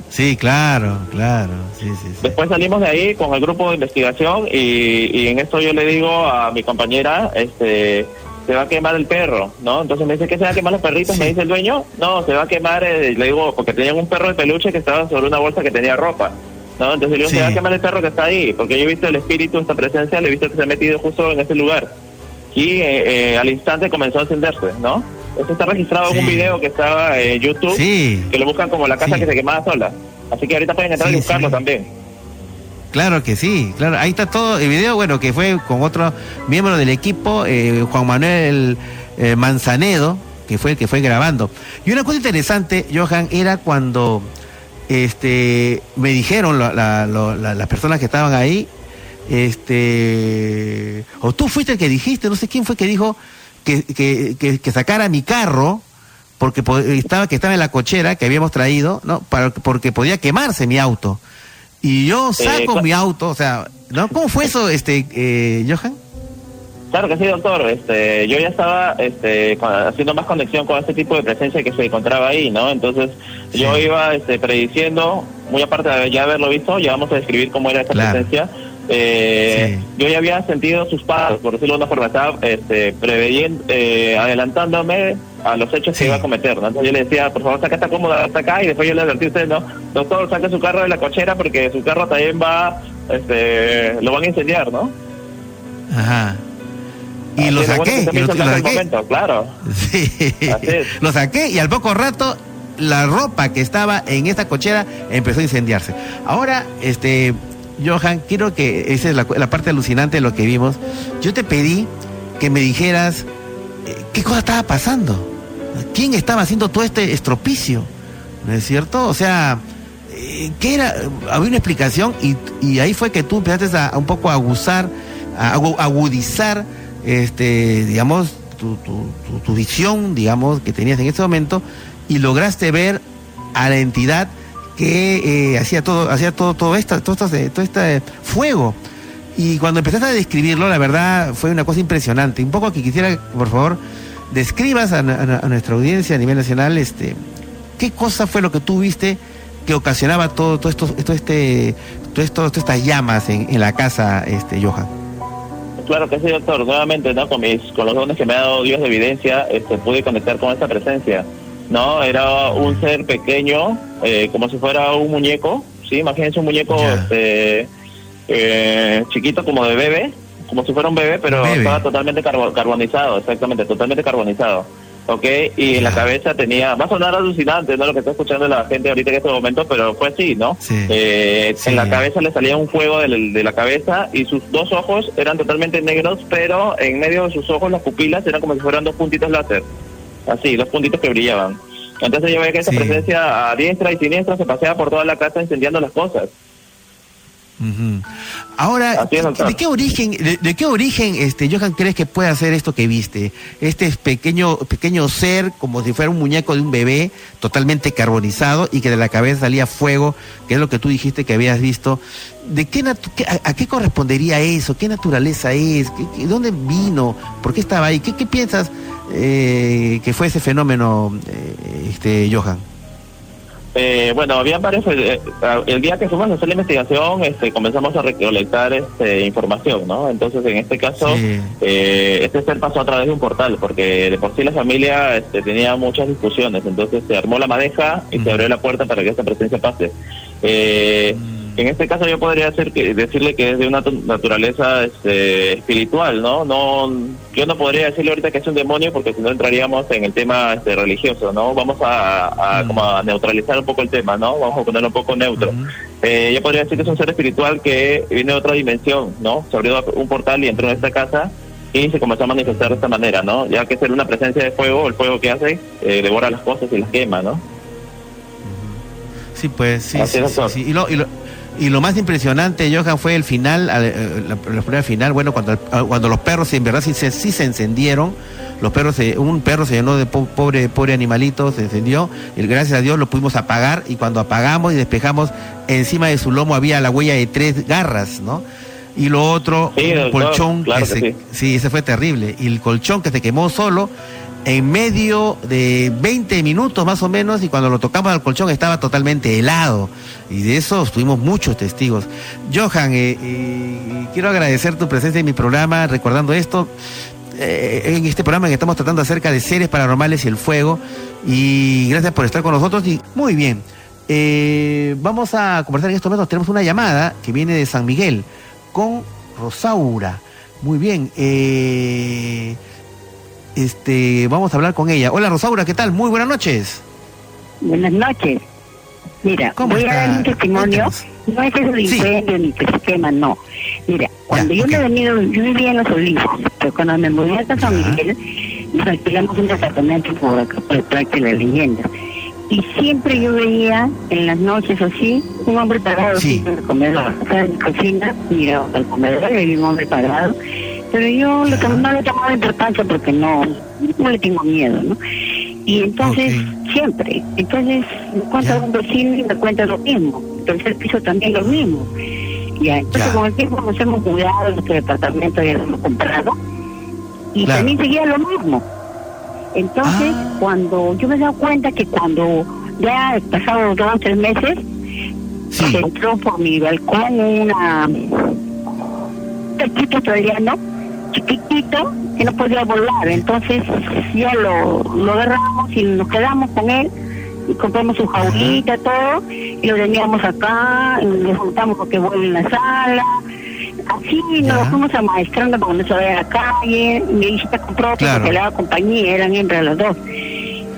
Sí, claro, claro. Sí, sí,
Después salimos de ahí con el grupo de investigación y, y en esto yo le digo a mi compañera, este, se va a quemar el perro, ¿no? Entonces me dice que se va a quemar los perritos, me dice el dueño, no, se va a quemar, eh, le digo, porque tenían un perro de peluche que estaba sobre una bolsa que tenía ropa, ¿no? Entonces le digo, se va a quemar el perro que está ahí, porque yo he visto el espíritu, esta presencia, le he visto que se ha metido justo en ese lugar. Y eh, eh, al instante comenzó a encenderse, ¿no? Eso está registrado en un video que estaba en YouTube, que lo buscan como la casa que se quemaba sola. Así que ahorita pueden entrar y buscarlo también.
Claro que sí, claro. Ahí está todo el video, bueno, que fue con otro miembro del equipo, eh, Juan Manuel eh, Manzanedo, que fue el que fue grabando. Y una cosa interesante, Johan, era cuando este me dijeron las personas que estaban ahí, este, o tú fuiste el que dijiste, no sé quién fue que dijo que, que, que, sacara mi carro porque estaba que estaba en la cochera que habíamos traído, ¿no? Para, porque podía quemarse mi auto. Y yo saco mi auto, o sea, ¿no? ¿Cómo fue eso, este, eh, Johan?
Claro que sí, doctor. Este, yo ya estaba este, haciendo más conexión con este tipo de presencia que se encontraba ahí, ¿no? Entonces, yo iba este, prediciendo, muy aparte de ya haberlo visto, ya vamos a describir cómo era esta presencia. Eh, Yo ya había sentido sus pasos, por decirlo de una forma, estaba este, preveyendo, eh, adelantándome a los hechos que iba a cometer. ¿no? Entonces yo le decía, por favor, saca esta cómoda hasta acá, y después yo le advertí a usted, no, doctor, saque su carro de la cochera porque su carro también va, este, lo van a incendiar, ¿no?
Ajá. Y lo saqué, y lo, saqué.
claro.
Sí. Lo saqué y al poco rato la ropa que estaba en esta cochera empezó a incendiarse. Ahora, este, Johan, quiero que esa es la, parte alucinante de lo que vimos. Yo te pedí que me dijeras eh, qué cosa estaba pasando. ¿Quién estaba haciendo todo este estropicio? ¿No es cierto? O sea, eh, ¿qué era? Había una explicación y, ahí fue que tú empezaste a, un poco aguzar, a agudizar este, digamos, tu, tu, visión, digamos, que tenías en ese momento y lograste ver a la entidad que eh, hacía todo, hacía todo, todo esto, todo, este, todo este fuego. Y cuando empezaste a describirlo, la verdad fue una cosa impresionante. Un poco que quisiera, por favor, describas a, nuestra audiencia a nivel nacional, este, qué cosa fue lo que tú viste que ocasionaba todo, todo esto, todo este, todo esto, todas estas llamas en, en la casa, este, Johan.
Claro que sí, doctor. Nuevamente, ¿no? Con, mis, con los dones que me ha dado Dios de evidencia, este, pude conectar con esta presencia. ¿No? Era un ser pequeño, eh, como si fuera un muñeco, ¿sí? Imagínense un muñeco este, eh, chiquito como de bebé, como si fuera un bebé, pero estaba totalmente carbonizado, exactamente, totalmente carbonizado. ¿ok? Y en la cabeza tenía, va a sonar alucinante, ¿no? Lo que está escuchando la gente ahorita en este momento, pero fue así, ¿no? Eh, en la cabeza le salía un fuego de, de, la cabeza y sus dos ojos eran totalmente negros, pero en medio de sus ojos las pupilas eran como si fueran dos puntitos láser, así, dos puntitos que brillaban. Entonces yo veía que esa presencia a diestra y siniestra se paseaba por toda la casa incendiando las cosas.
Ahora, ¿de qué origen, de, qué origen, este, Johan, crees que puede hacer esto que viste? Este pequeño, pequeño ser, como si fuera un muñeco de un bebé, totalmente carbonizado y que de la cabeza salía fuego, que es lo que tú dijiste que habías visto. ¿De qué, a, qué correspondería eso? ¿Qué naturaleza es? ¿Qué, ¿Dónde vino? ¿Por qué estaba ahí? ¿Qué, qué piensas eh, que fue ese fenómeno, eh, este, Johan?
Eh, bueno, había varios. Eh, el día que fuimos a hacer la investigación, este, comenzamos a recolectar este, información, ¿no? Entonces, en este caso, eh, este ser pasó a través de un portal, porque de por sí la familia este, tenía muchas discusiones. Entonces, se armó la madeja y se abrió la puerta para que esta presencia pase. Eh, mm. En este caso yo podría decir que, decirle que es de una naturaleza este, espiritual, ¿no? No, yo no podría decirle ahorita que es un demonio porque si no entraríamos en el tema este, religioso, ¿no? Vamos a, como a neutralizar un poco el tema, ¿no? Vamos a ponerlo un poco neutro. Eh, yo podría decir que es un ser espiritual que viene de otra dimensión, ¿no? Se abrió un portal y entró en esta casa y se comenzó a manifestar de esta manera, ¿no? Ya que ser una presencia de fuego, el fuego que hace eh, devora las cosas y las quema, ¿no?
Sí, pues sí, sí, sí, Y, lo, y, lo, y lo más impresionante, Johan, fue el final, eh, la, primera final, bueno, cuando, cuando los perros en verdad sí se, sí se encendieron, los perros, un perro se llenó de pobre, pobre animalito, se encendió, y gracias a Dios lo pudimos apagar, y cuando apagamos y despejamos, encima de su lomo había la huella de tres garras, ¿no? Y lo otro, un colchón, sí. sí, ese fue terrible, y el colchón que se quemó solo, en medio de 20 minutos más o menos y cuando lo tocamos al colchón estaba totalmente helado y de eso tuvimos muchos testigos. Johan, eh, eh, quiero agradecer tu presencia en mi programa recordando esto. Eh, en este programa estamos tratando acerca de seres paranormales y el fuego y gracias por estar con nosotros y muy bien. vamos a conversar en estos momentos. Tenemos una llamada que viene de San Miguel con Rosaura. Muy bien. Eh, este, vamos a hablar con ella. Hola Rosaura, ¿qué tal? Muy buenas noches.
Buenas noches. Mira, voy a dar un testimonio. No es eso de incendio ni sistema, no. Mira, cuando yo me he venido, yo vivía en los olivos, pero cuando me mudé a San Miguel, nos alquilamos un departamento por acá, por el Parque de la Leyenda. Y siempre yo veía en las noches así, un hombre parado en el comedor. O sea, en la cocina, mira, al comedor y había un hombre parado pero yo lo que no le tomaba importancia porque no, no le tengo miedo, ¿no? Y entonces, siempre, entonces me cuenta un vecino y me cuenta lo mismo, entonces el piso también lo mismo. Ya, entonces con el tiempo nos hemos mudado, nuestro departamento ya lo hemos comprado, y también seguía lo mismo. Entonces, ah. cuando yo me he dado cuenta que cuando ya pasado dos o tres meses, se entró por mi balcón una chiquito australiano, chiquitito, que no podía volar. Entonces ya lo, lo agarramos y nos quedamos con él y compramos su jaulita, todo, y lo teníamos acá, y le juntamos porque vuelve en la sala. Así nos fuimos amaestrando para que no se vaya a la calle. Mi hijita compró claro. porque le daba compañía, eran entre las dos.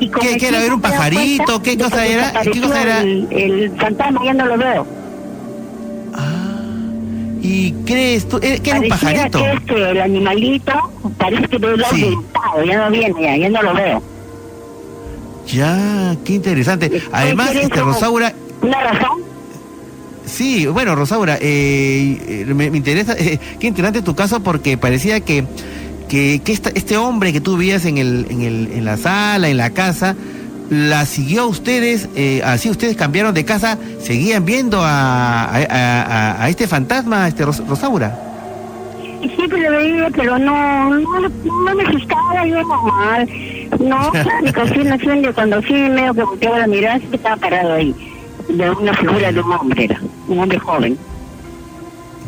Y ¿Qué, ¿Qué era? ¿Ver un pajarito? ¿Qué cosa era? ¿Qué cosa era?
El, fantasma ya no lo veo.
¿Y crees tú? Eh, ¿Qué era un pajarito?
Que el animalito parece que lo sí. ya no viene, ya, ya no lo veo.
Ya, qué interesante. Además, este, Rosaura...
¿Una razón?
Sí, bueno, Rosaura, eh, me, interesa, eh, qué interesante tu caso porque parecía que, que, que este hombre que tú veías en, el, en, el, en la sala, en la casa, la siguió a ustedes, eh, así ustedes cambiaron de casa, seguían viendo a, a, a, este fantasma, este Rosaura.
Siempre lo veía, pero no, no, no me asustaba, yo normal. No, mi confirmación de cuando sí medio que volteaba la mirada, que estaba parado ahí, de una figura de un hombre, era, un hombre joven.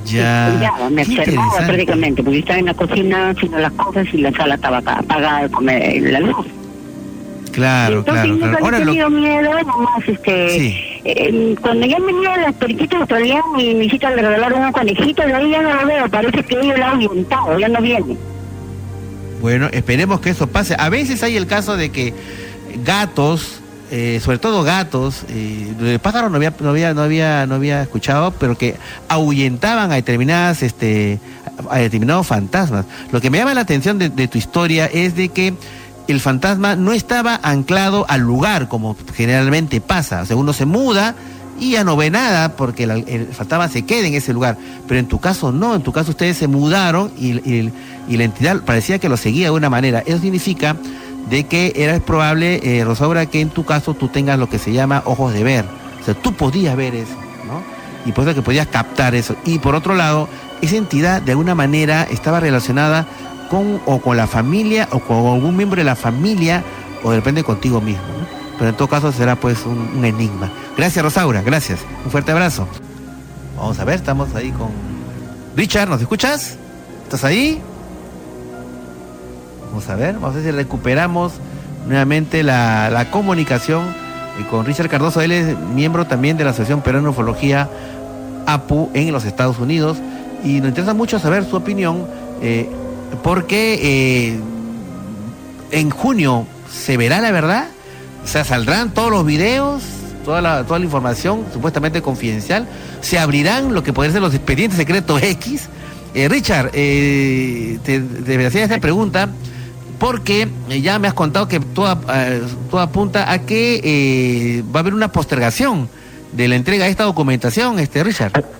Ya.
me observaba prácticamente, porque estaba en la cocina haciendo las cosas y la sala estaba apagada con la luz.
Claro,
Entonces,
claro,
claro. Ahora tenido miedo, nomás, este, eh, cuando ya venía las periquitas australianas y mi hijita le regalaron un conejito, de ahí ya no lo veo, parece que ellos lo han inventado, ya no viene.
Bueno, esperemos que eso pase. A veces hay el caso de que gatos, eh, sobre todo gatos, eh, pájaros no había, no había, no había, no había escuchado, pero que ahuyentaban a determinadas, este, a determinados fantasmas. Lo que me llama la atención de, tu historia es de que el fantasma no estaba anclado al lugar como generalmente pasa. O sea, uno se muda y ya no ve nada porque el, fantasma se queda en ese lugar. Pero en tu caso no, en tu caso ustedes se mudaron y, la entidad parecía que lo seguía de una manera. Eso significa de que era probable, eh, Rosaura, que en tu caso tú tengas lo que se llama ojos de ver. O sea, tú podías ver eso, ¿no? Y por eso que podías captar eso. Y por otro lado, esa entidad de alguna manera estaba relacionada con o con la familia o con algún miembro de la familia o depende contigo mismo. Pero en todo caso será pues un enigma. Gracias, Rosaura, gracias. Un fuerte abrazo. Vamos a ver, estamos ahí con Richard, ¿nos escuchas? ¿Estás ahí? Vamos a ver, vamos a ver si recuperamos nuevamente la, comunicación eh, con Richard Cardoso. Él es miembro también de la Asociación Peruana Ufología APU en los Estados Unidos y nos interesa mucho saber su opinión eh, porque eh, en junio se verá la verdad, o saldrán todos los videos, toda la, toda la información supuestamente confidencial, se abrirán lo que pueden ser los expedientes secretos X. Eh, Richard, eh, te, te hacía esta pregunta porque eh, ya me has contado que todo, todo apunta a que va a haber una postergación de la entrega de esta documentación, este Richard.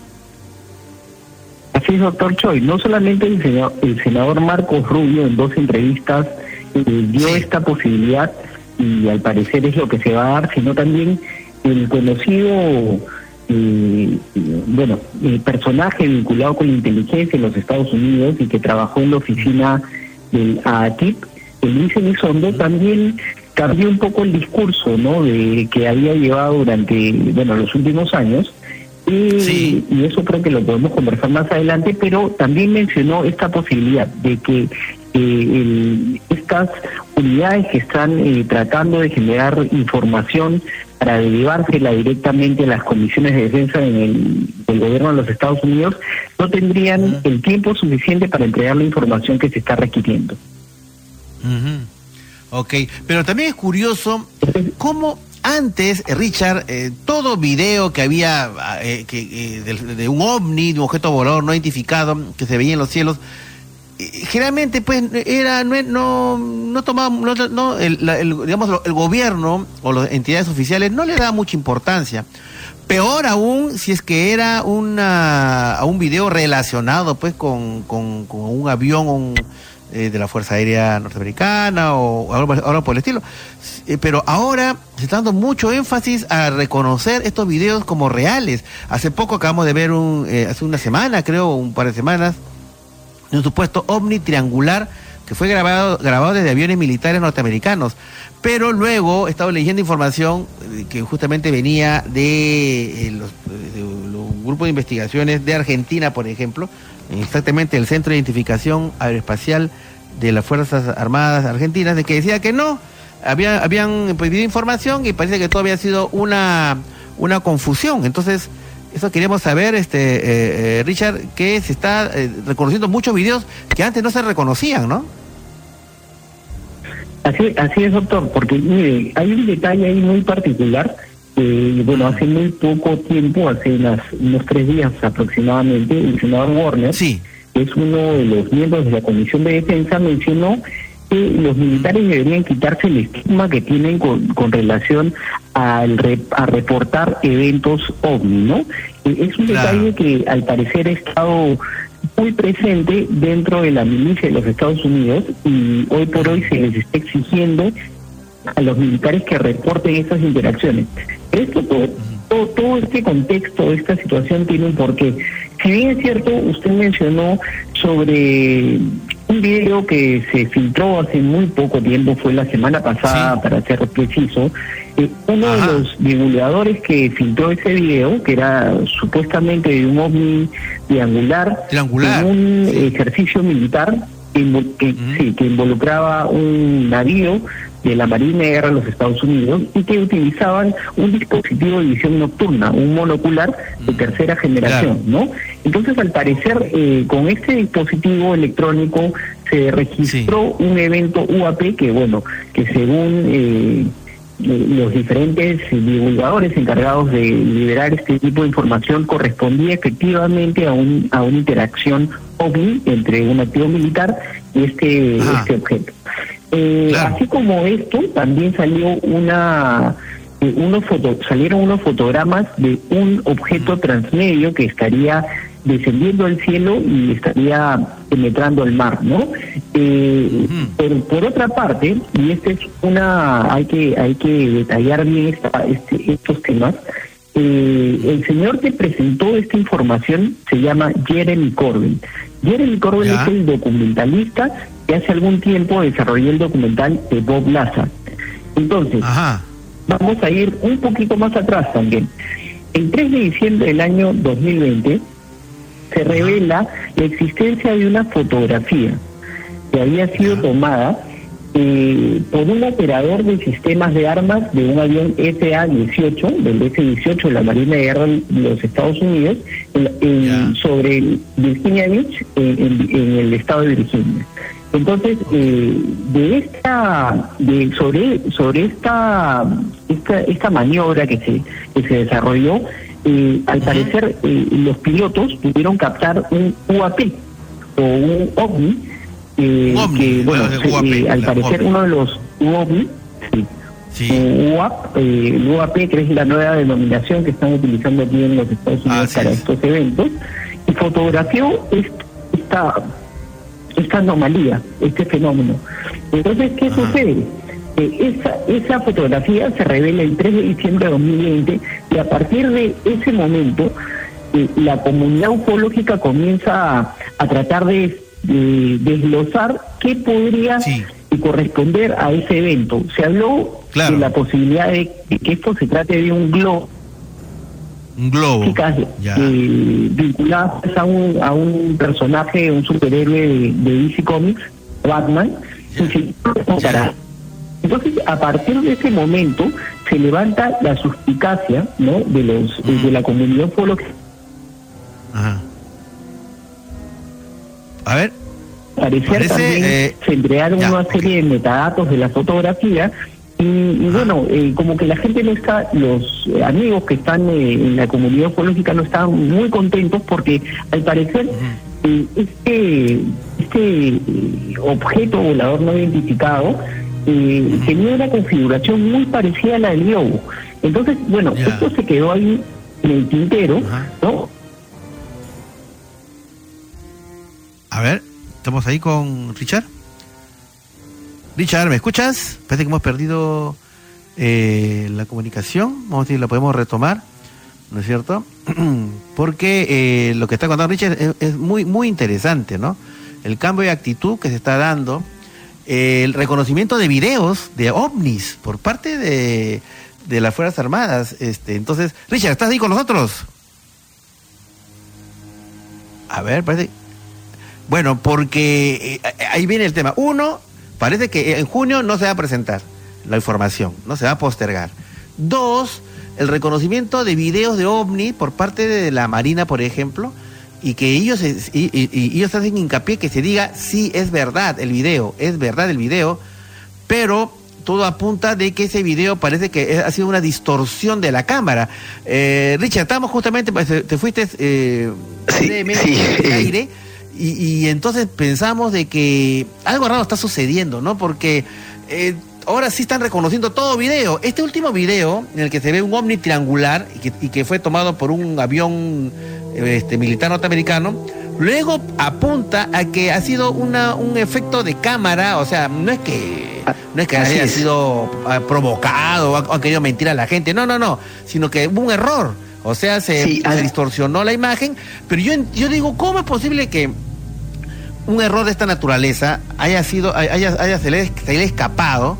Es, doctor Choi. No solamente el senador, el senador Marcos Rubio en dos entrevistas dio esta posibilidad y al parecer es lo que se va a dar, sino también el conocido eh, bueno personaje vinculado con la inteligencia en los Estados Unidos y que trabajó en la oficina del AATIP, el Luis Elizondo, también cambió un poco el discurso ¿no? de que había llevado durante bueno los últimos años y, y eso creo que lo podemos conversar más adelante, pero también mencionó esta posibilidad de que eh, estas unidades que están eh, tratando de generar información para derivársela directamente a las comisiones de defensa en el, del gobierno de los Estados Unidos, no tendrían el tiempo suficiente para entregar la información que se está requiriendo.
Ok, pero también es curioso cómo antes, eh, Richard, eh, todo video que había eh, que, de, de, un ovni, de un objeto volador no identificado que se veía en los cielos, generalmente pues era no no no tomaba no, el, digamos el gobierno o las entidades oficiales no le daba mucha importancia. Peor aún si es que era una un video relacionado pues con, con, un avión eh, de la fuerza aérea norteamericana o algo, por el estilo eh, pero ahora se está dando mucho énfasis a reconocer estos videos como reales hace poco acabamos de ver un eh, hace una semana creo un par de semanas un supuesto ovni triangular que fue grabado, grabado desde aviones militares norteamericanos. Pero luego he estado leyendo información que justamente venía de, los, grupos de investigaciones de Argentina, por ejemplo, exactamente el Centro de Identificación Aeroespacial de las Fuerzas Armadas Argentinas, de que decía que no, había, habían pedido información y parece que todo había sido una, una confusión. Entonces, eso queríamos saber, este eh, Richard, que se está reconociendo muchos videos que antes no se reconocían, ¿no?
Así, así es, doctor, porque hay un detalle ahí muy particular. Eh, bueno, hace muy poco tiempo, hace unos tres días aproximadamente, el senador Warner,
sí.
que es uno de los miembros de la Comisión de Defensa, mencionó que los militares deberían quitarse el estigma que tienen con, con relación al a reportar eventos ovni, ¿no? Eh, es un detalle que al parecer ha estado muy presente dentro de la milicia de los Estados Unidos y hoy por hoy se les está exigiendo a los militares que reporten esas interacciones. Esto todo, todo, este contexto, esta situación tiene un porqué. Si bien es cierto, usted mencionó sobre un video que se filtró hace muy poco tiempo, fue la semana pasada, para ser preciso, eh, uno de los divulgadores que filtró ese video, que era supuestamente de un ovni triangular,
triangular
un ejercicio militar que, sí, que involucraba un navío de la Marina de Guerra de los Estados Unidos y que utilizaban un dispositivo de visión nocturna, un monocular de tercera generación, ¿no? Entonces, al parecer, eh, con este dispositivo electrónico se registró un evento UAP que, bueno, que según eh, los diferentes divulgadores encargados de liberar este tipo de información correspondía efectivamente a, un, a una interacción OVNI entre un activo militar y este, este objeto. Eh, así como esto, también salió una eh, unos foto, salieron unos fotogramas de un objeto transmedio que estaría descendiendo al cielo y estaría penetrando el mar, ¿no? Eh, pero por otra parte, y este es una, hay que hay que detallar bien esta, este, estos temas. Eh, el señor que presentó esta información se llama Jeremy Corbyn. Jeremy Corbyn es el documentalista que hace algún tiempo desarrolló el documental de Bob Lazar. Entonces, vamos a ir un poquito más atrás también. El 3 de diciembre del año 2020, se revela la existencia de una fotografía que había sido tomada eh, por un operador de sistemas de armas de un avión FA-18, del F-18 de la Marina de Guerra de los Estados Unidos, sobre Virginia Beach, en, el estado de Virginia. Entonces, eh, de esta, de, sobre, sobre esta, esta, esta maniobra que se, que se desarrolló, eh, al parecer eh, los pilotos pudieron captar un UAP o un OVNI, eh, que bueno, al parecer uno de los UOVNI, UAP, el UAP que es la nueva denominación que están utilizando aquí en los Estados Unidos para estos eventos, y fotografió esta, esta anomalía, este fenómeno. Entonces, ¿qué sucede? esa, esa fotografía se revela el 3 de diciembre de 2020 y a partir de ese momento eh, la comunidad ufológica comienza a, tratar de, desglosar qué podría corresponder a ese evento. Se habló de la posibilidad de, que esto se trate de un globo.
Un globo.
Eh, vinculado a un, a un personaje, un superhéroe de, DC Comics, Batman, entonces, a partir de ese momento, se levanta la suspicacia ¿no? de los de la comunidad ufológica.
Ajá. A ver.
Parecer también eh, se entregaron una serie de metadatos de la fotografía y, bueno, eh, como que la gente no está, los amigos que están eh, en la comunidad ufológica no están muy contentos porque al parecer este, este objeto volador no identificado eh, tenía una configuración muy parecida a la del globo. Entonces, bueno, esto se quedó ahí en el tintero, ¿no?
A ver, estamos ahí con Richard. Richard, ¿me escuchas? Parece que hemos perdido eh, la comunicación. Vamos a ver si la podemos retomar, ¿no es cierto? Porque eh, lo que está contando Richard es, muy, muy interesante, ¿no? El cambio de actitud que se está dando el reconocimiento de videos de ovnis por parte de, de las Fuerzas Armadas. Este, entonces, Richard, ¿estás ahí con nosotros? A ver, parece. Bueno, porque eh, ahí viene el tema. Uno, parece que en junio no se va a presentar la información, no se va a postergar. Dos, el reconocimiento de videos de ovni por parte de la Marina, por ejemplo, y que ellos, y, ellos hacen hincapié que se diga, sí, es verdad el video, es verdad el video, pero todo apunta de que ese video parece que ha sido una distorsión de la cámara. Eh, Richard, estamos justamente, pues, te, fuiste eh, sí, aire y, entonces pensamos de que algo raro está sucediendo, ¿no? Porque eh, ahora sí están reconociendo todo video. Este último video en el que se ve un ovni triangular y que, fue tomado por un avión este, militar norteamericano, luego apunta a que ha sido una, un efecto de cámara, o sea, no es que no es que haya sido ah, provocado o ha querido mentir a la gente, no, no, no, sino que hubo un error. O sea, se, distorsionó la imagen, pero yo, yo digo, ¿cómo es posible que un error de esta naturaleza haya sido, haya, haya se, le, haya escapado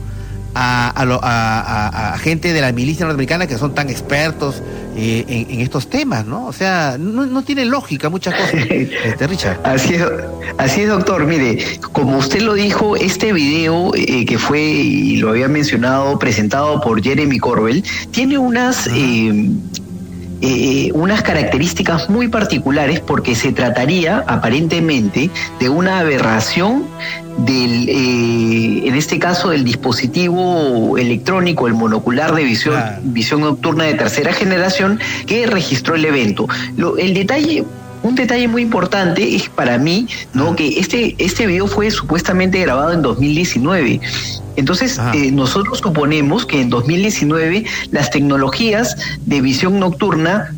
a, a, gente de la milicia norteamericana que son tan expertos eh, en, estos temas, ¿no? O sea, no, tiene lógica muchas cosas, este, Richard.
Así es, así es, doctor. Mire, como usted lo dijo, este video eh, que fue, y lo había mencionado, presentado por Jeremy Corbell, tiene unas... Eh, unas características muy particulares porque se trataría aparentemente de una aberración del, eh, en este caso, del dispositivo electrónico, el monocular de visión, visión nocturna de tercera generación que registró el evento. el detalle un detalle muy importante es para mí, ¿no? Que este, este video fue supuestamente grabado en 2019 entonces, eh, nosotros suponemos que en 2019 las tecnologías de visión nocturna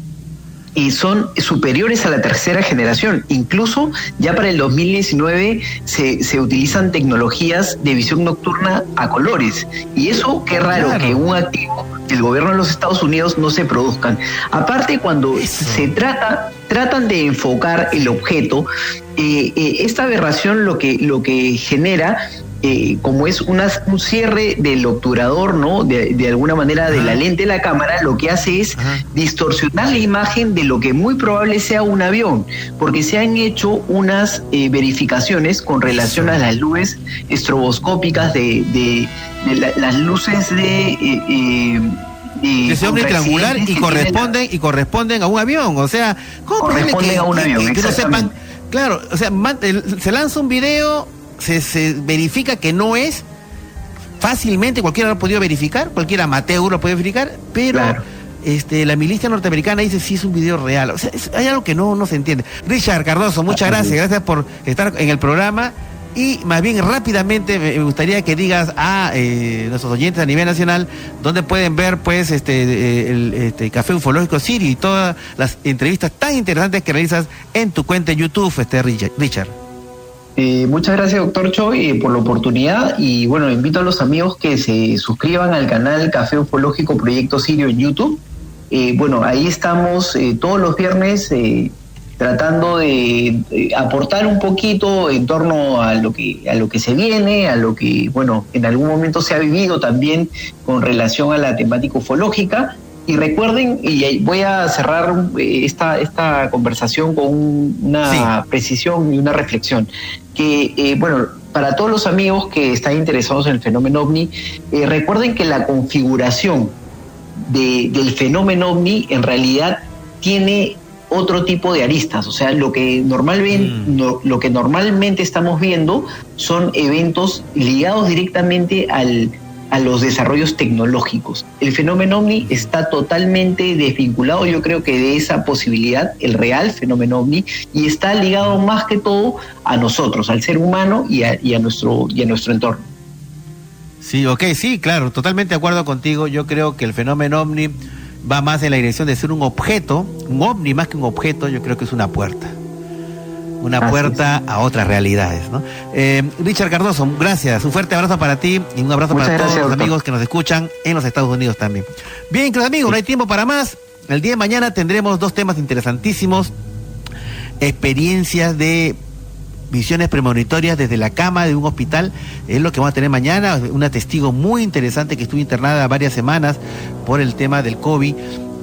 y son superiores a la tercera generación. Incluso ya para el 2019 se, se utilizan tecnologías de visión nocturna a colores. Y eso, qué raro que un activo del gobierno de los Estados Unidos no se produzcan. Aparte, cuando se trata, tratan de enfocar el objeto, eh, eh, esta aberración lo que, lo que genera eh, como es un cierre del obturador, ¿no? De, alguna manera de la lente de la cámara, lo que hace es distorsionar la imagen de lo que muy probable sea un avión, porque se han hecho unas eh, verificaciones con relación a las luces estroboscópicas de, las luces de...
Eh, eh, ese hombre triangular y corresponden y corresponden a un avión, o sea,
¿cómo corresponden a un avión?
Que, no sepan, claro, o sea, se lanza un video se, verifica que no es, fácilmente cualquiera lo ha podido verificar, cualquier amateur lo puede verificar, pero este, la milicia norteamericana dice si es un video real. O sea, hay algo que no, no se entiende. Richard Cardoso, muchas gracias, gracias por estar en el programa. Y más bien rápidamente me gustaría que digas a eh, nuestros oyentes a nivel nacional dónde pueden ver pues este eh, el este, Café Ufológico Sirio y todas las entrevistas tan interesantes que realizas en tu cuenta de YouTube, este Richard.
Eh, muchas gracias, doctor Choi, por la oportunidad. Y bueno, invito a los amigos que se suscriban al canal Café Ufológico Proyecto Sirio en YouTube. Eh, bueno, ahí estamos eh, todos los viernes tratando de, aportar un poquito en torno a lo que a lo que se viene, a lo que bueno en algún momento se ha vivido también con relación a la temática ufológica. Y recuerden, y voy a cerrar eh, esta, esta conversación con una precisión y una reflexión, que, eh, bueno, para todos los amigos que están interesados en el fenómeno ovni, eh, recuerden que la configuración del fenómeno ovni en realidad tiene otro tipo de aristas, o sea, lo que normalmente, mm. lo que normalmente estamos viendo son eventos ligados directamente al a los desarrollos tecnológicos. El fenómeno ovni está totalmente desvinculado, yo creo que de esa posibilidad, el real fenómeno ovni, y está ligado más que todo a nosotros, al ser humano y a, nuestro, y a nuestro entorno.
Sí, ok, sí, claro, totalmente de acuerdo contigo. Yo creo que el fenómeno ovni va más en la dirección de ser un objeto, un ovni más que un objeto, yo creo que es una puerta una puerta a otras realidades. ¿no? Eh, Richard Cardoso, gracias. Un fuerte abrazo para ti y un abrazo para todos los amigos que nos escuchan en los Estados Unidos también. Bien, queridos amigos, no hay tiempo para más. El día de mañana tendremos dos temas interesantísimos. Experiencias de visiones premonitorias desde la cama de un hospital. Es lo que vamos a tener mañana. Una testigo muy interesante que estuvo internada varias semanas por el tema del COVID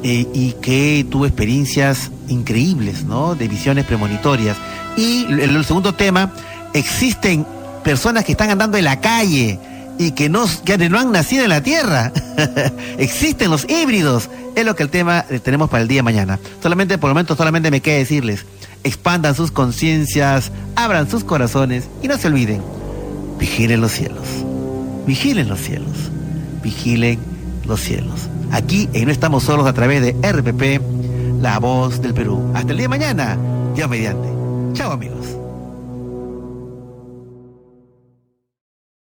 eh, y que tuvo experiencias increíbles, ¿no? De visiones premonitorias. Y el, segundo tema, existen personas que están andando en la calle y que no, que no han nacido en la Tierra. existen los híbridos. Es lo que el tema eh, tenemos para el día de mañana. Solamente, por el momento, solamente me queda decirles, expandan sus conciencias, abran sus corazones y no se olviden, vigilen los cielos. Vigilen los cielos. Vigilen los cielos aquí en No Estamos Solos a través de RPP, La Voz del Perú. Hasta el día de mañana, ya mediante. Chao amigos.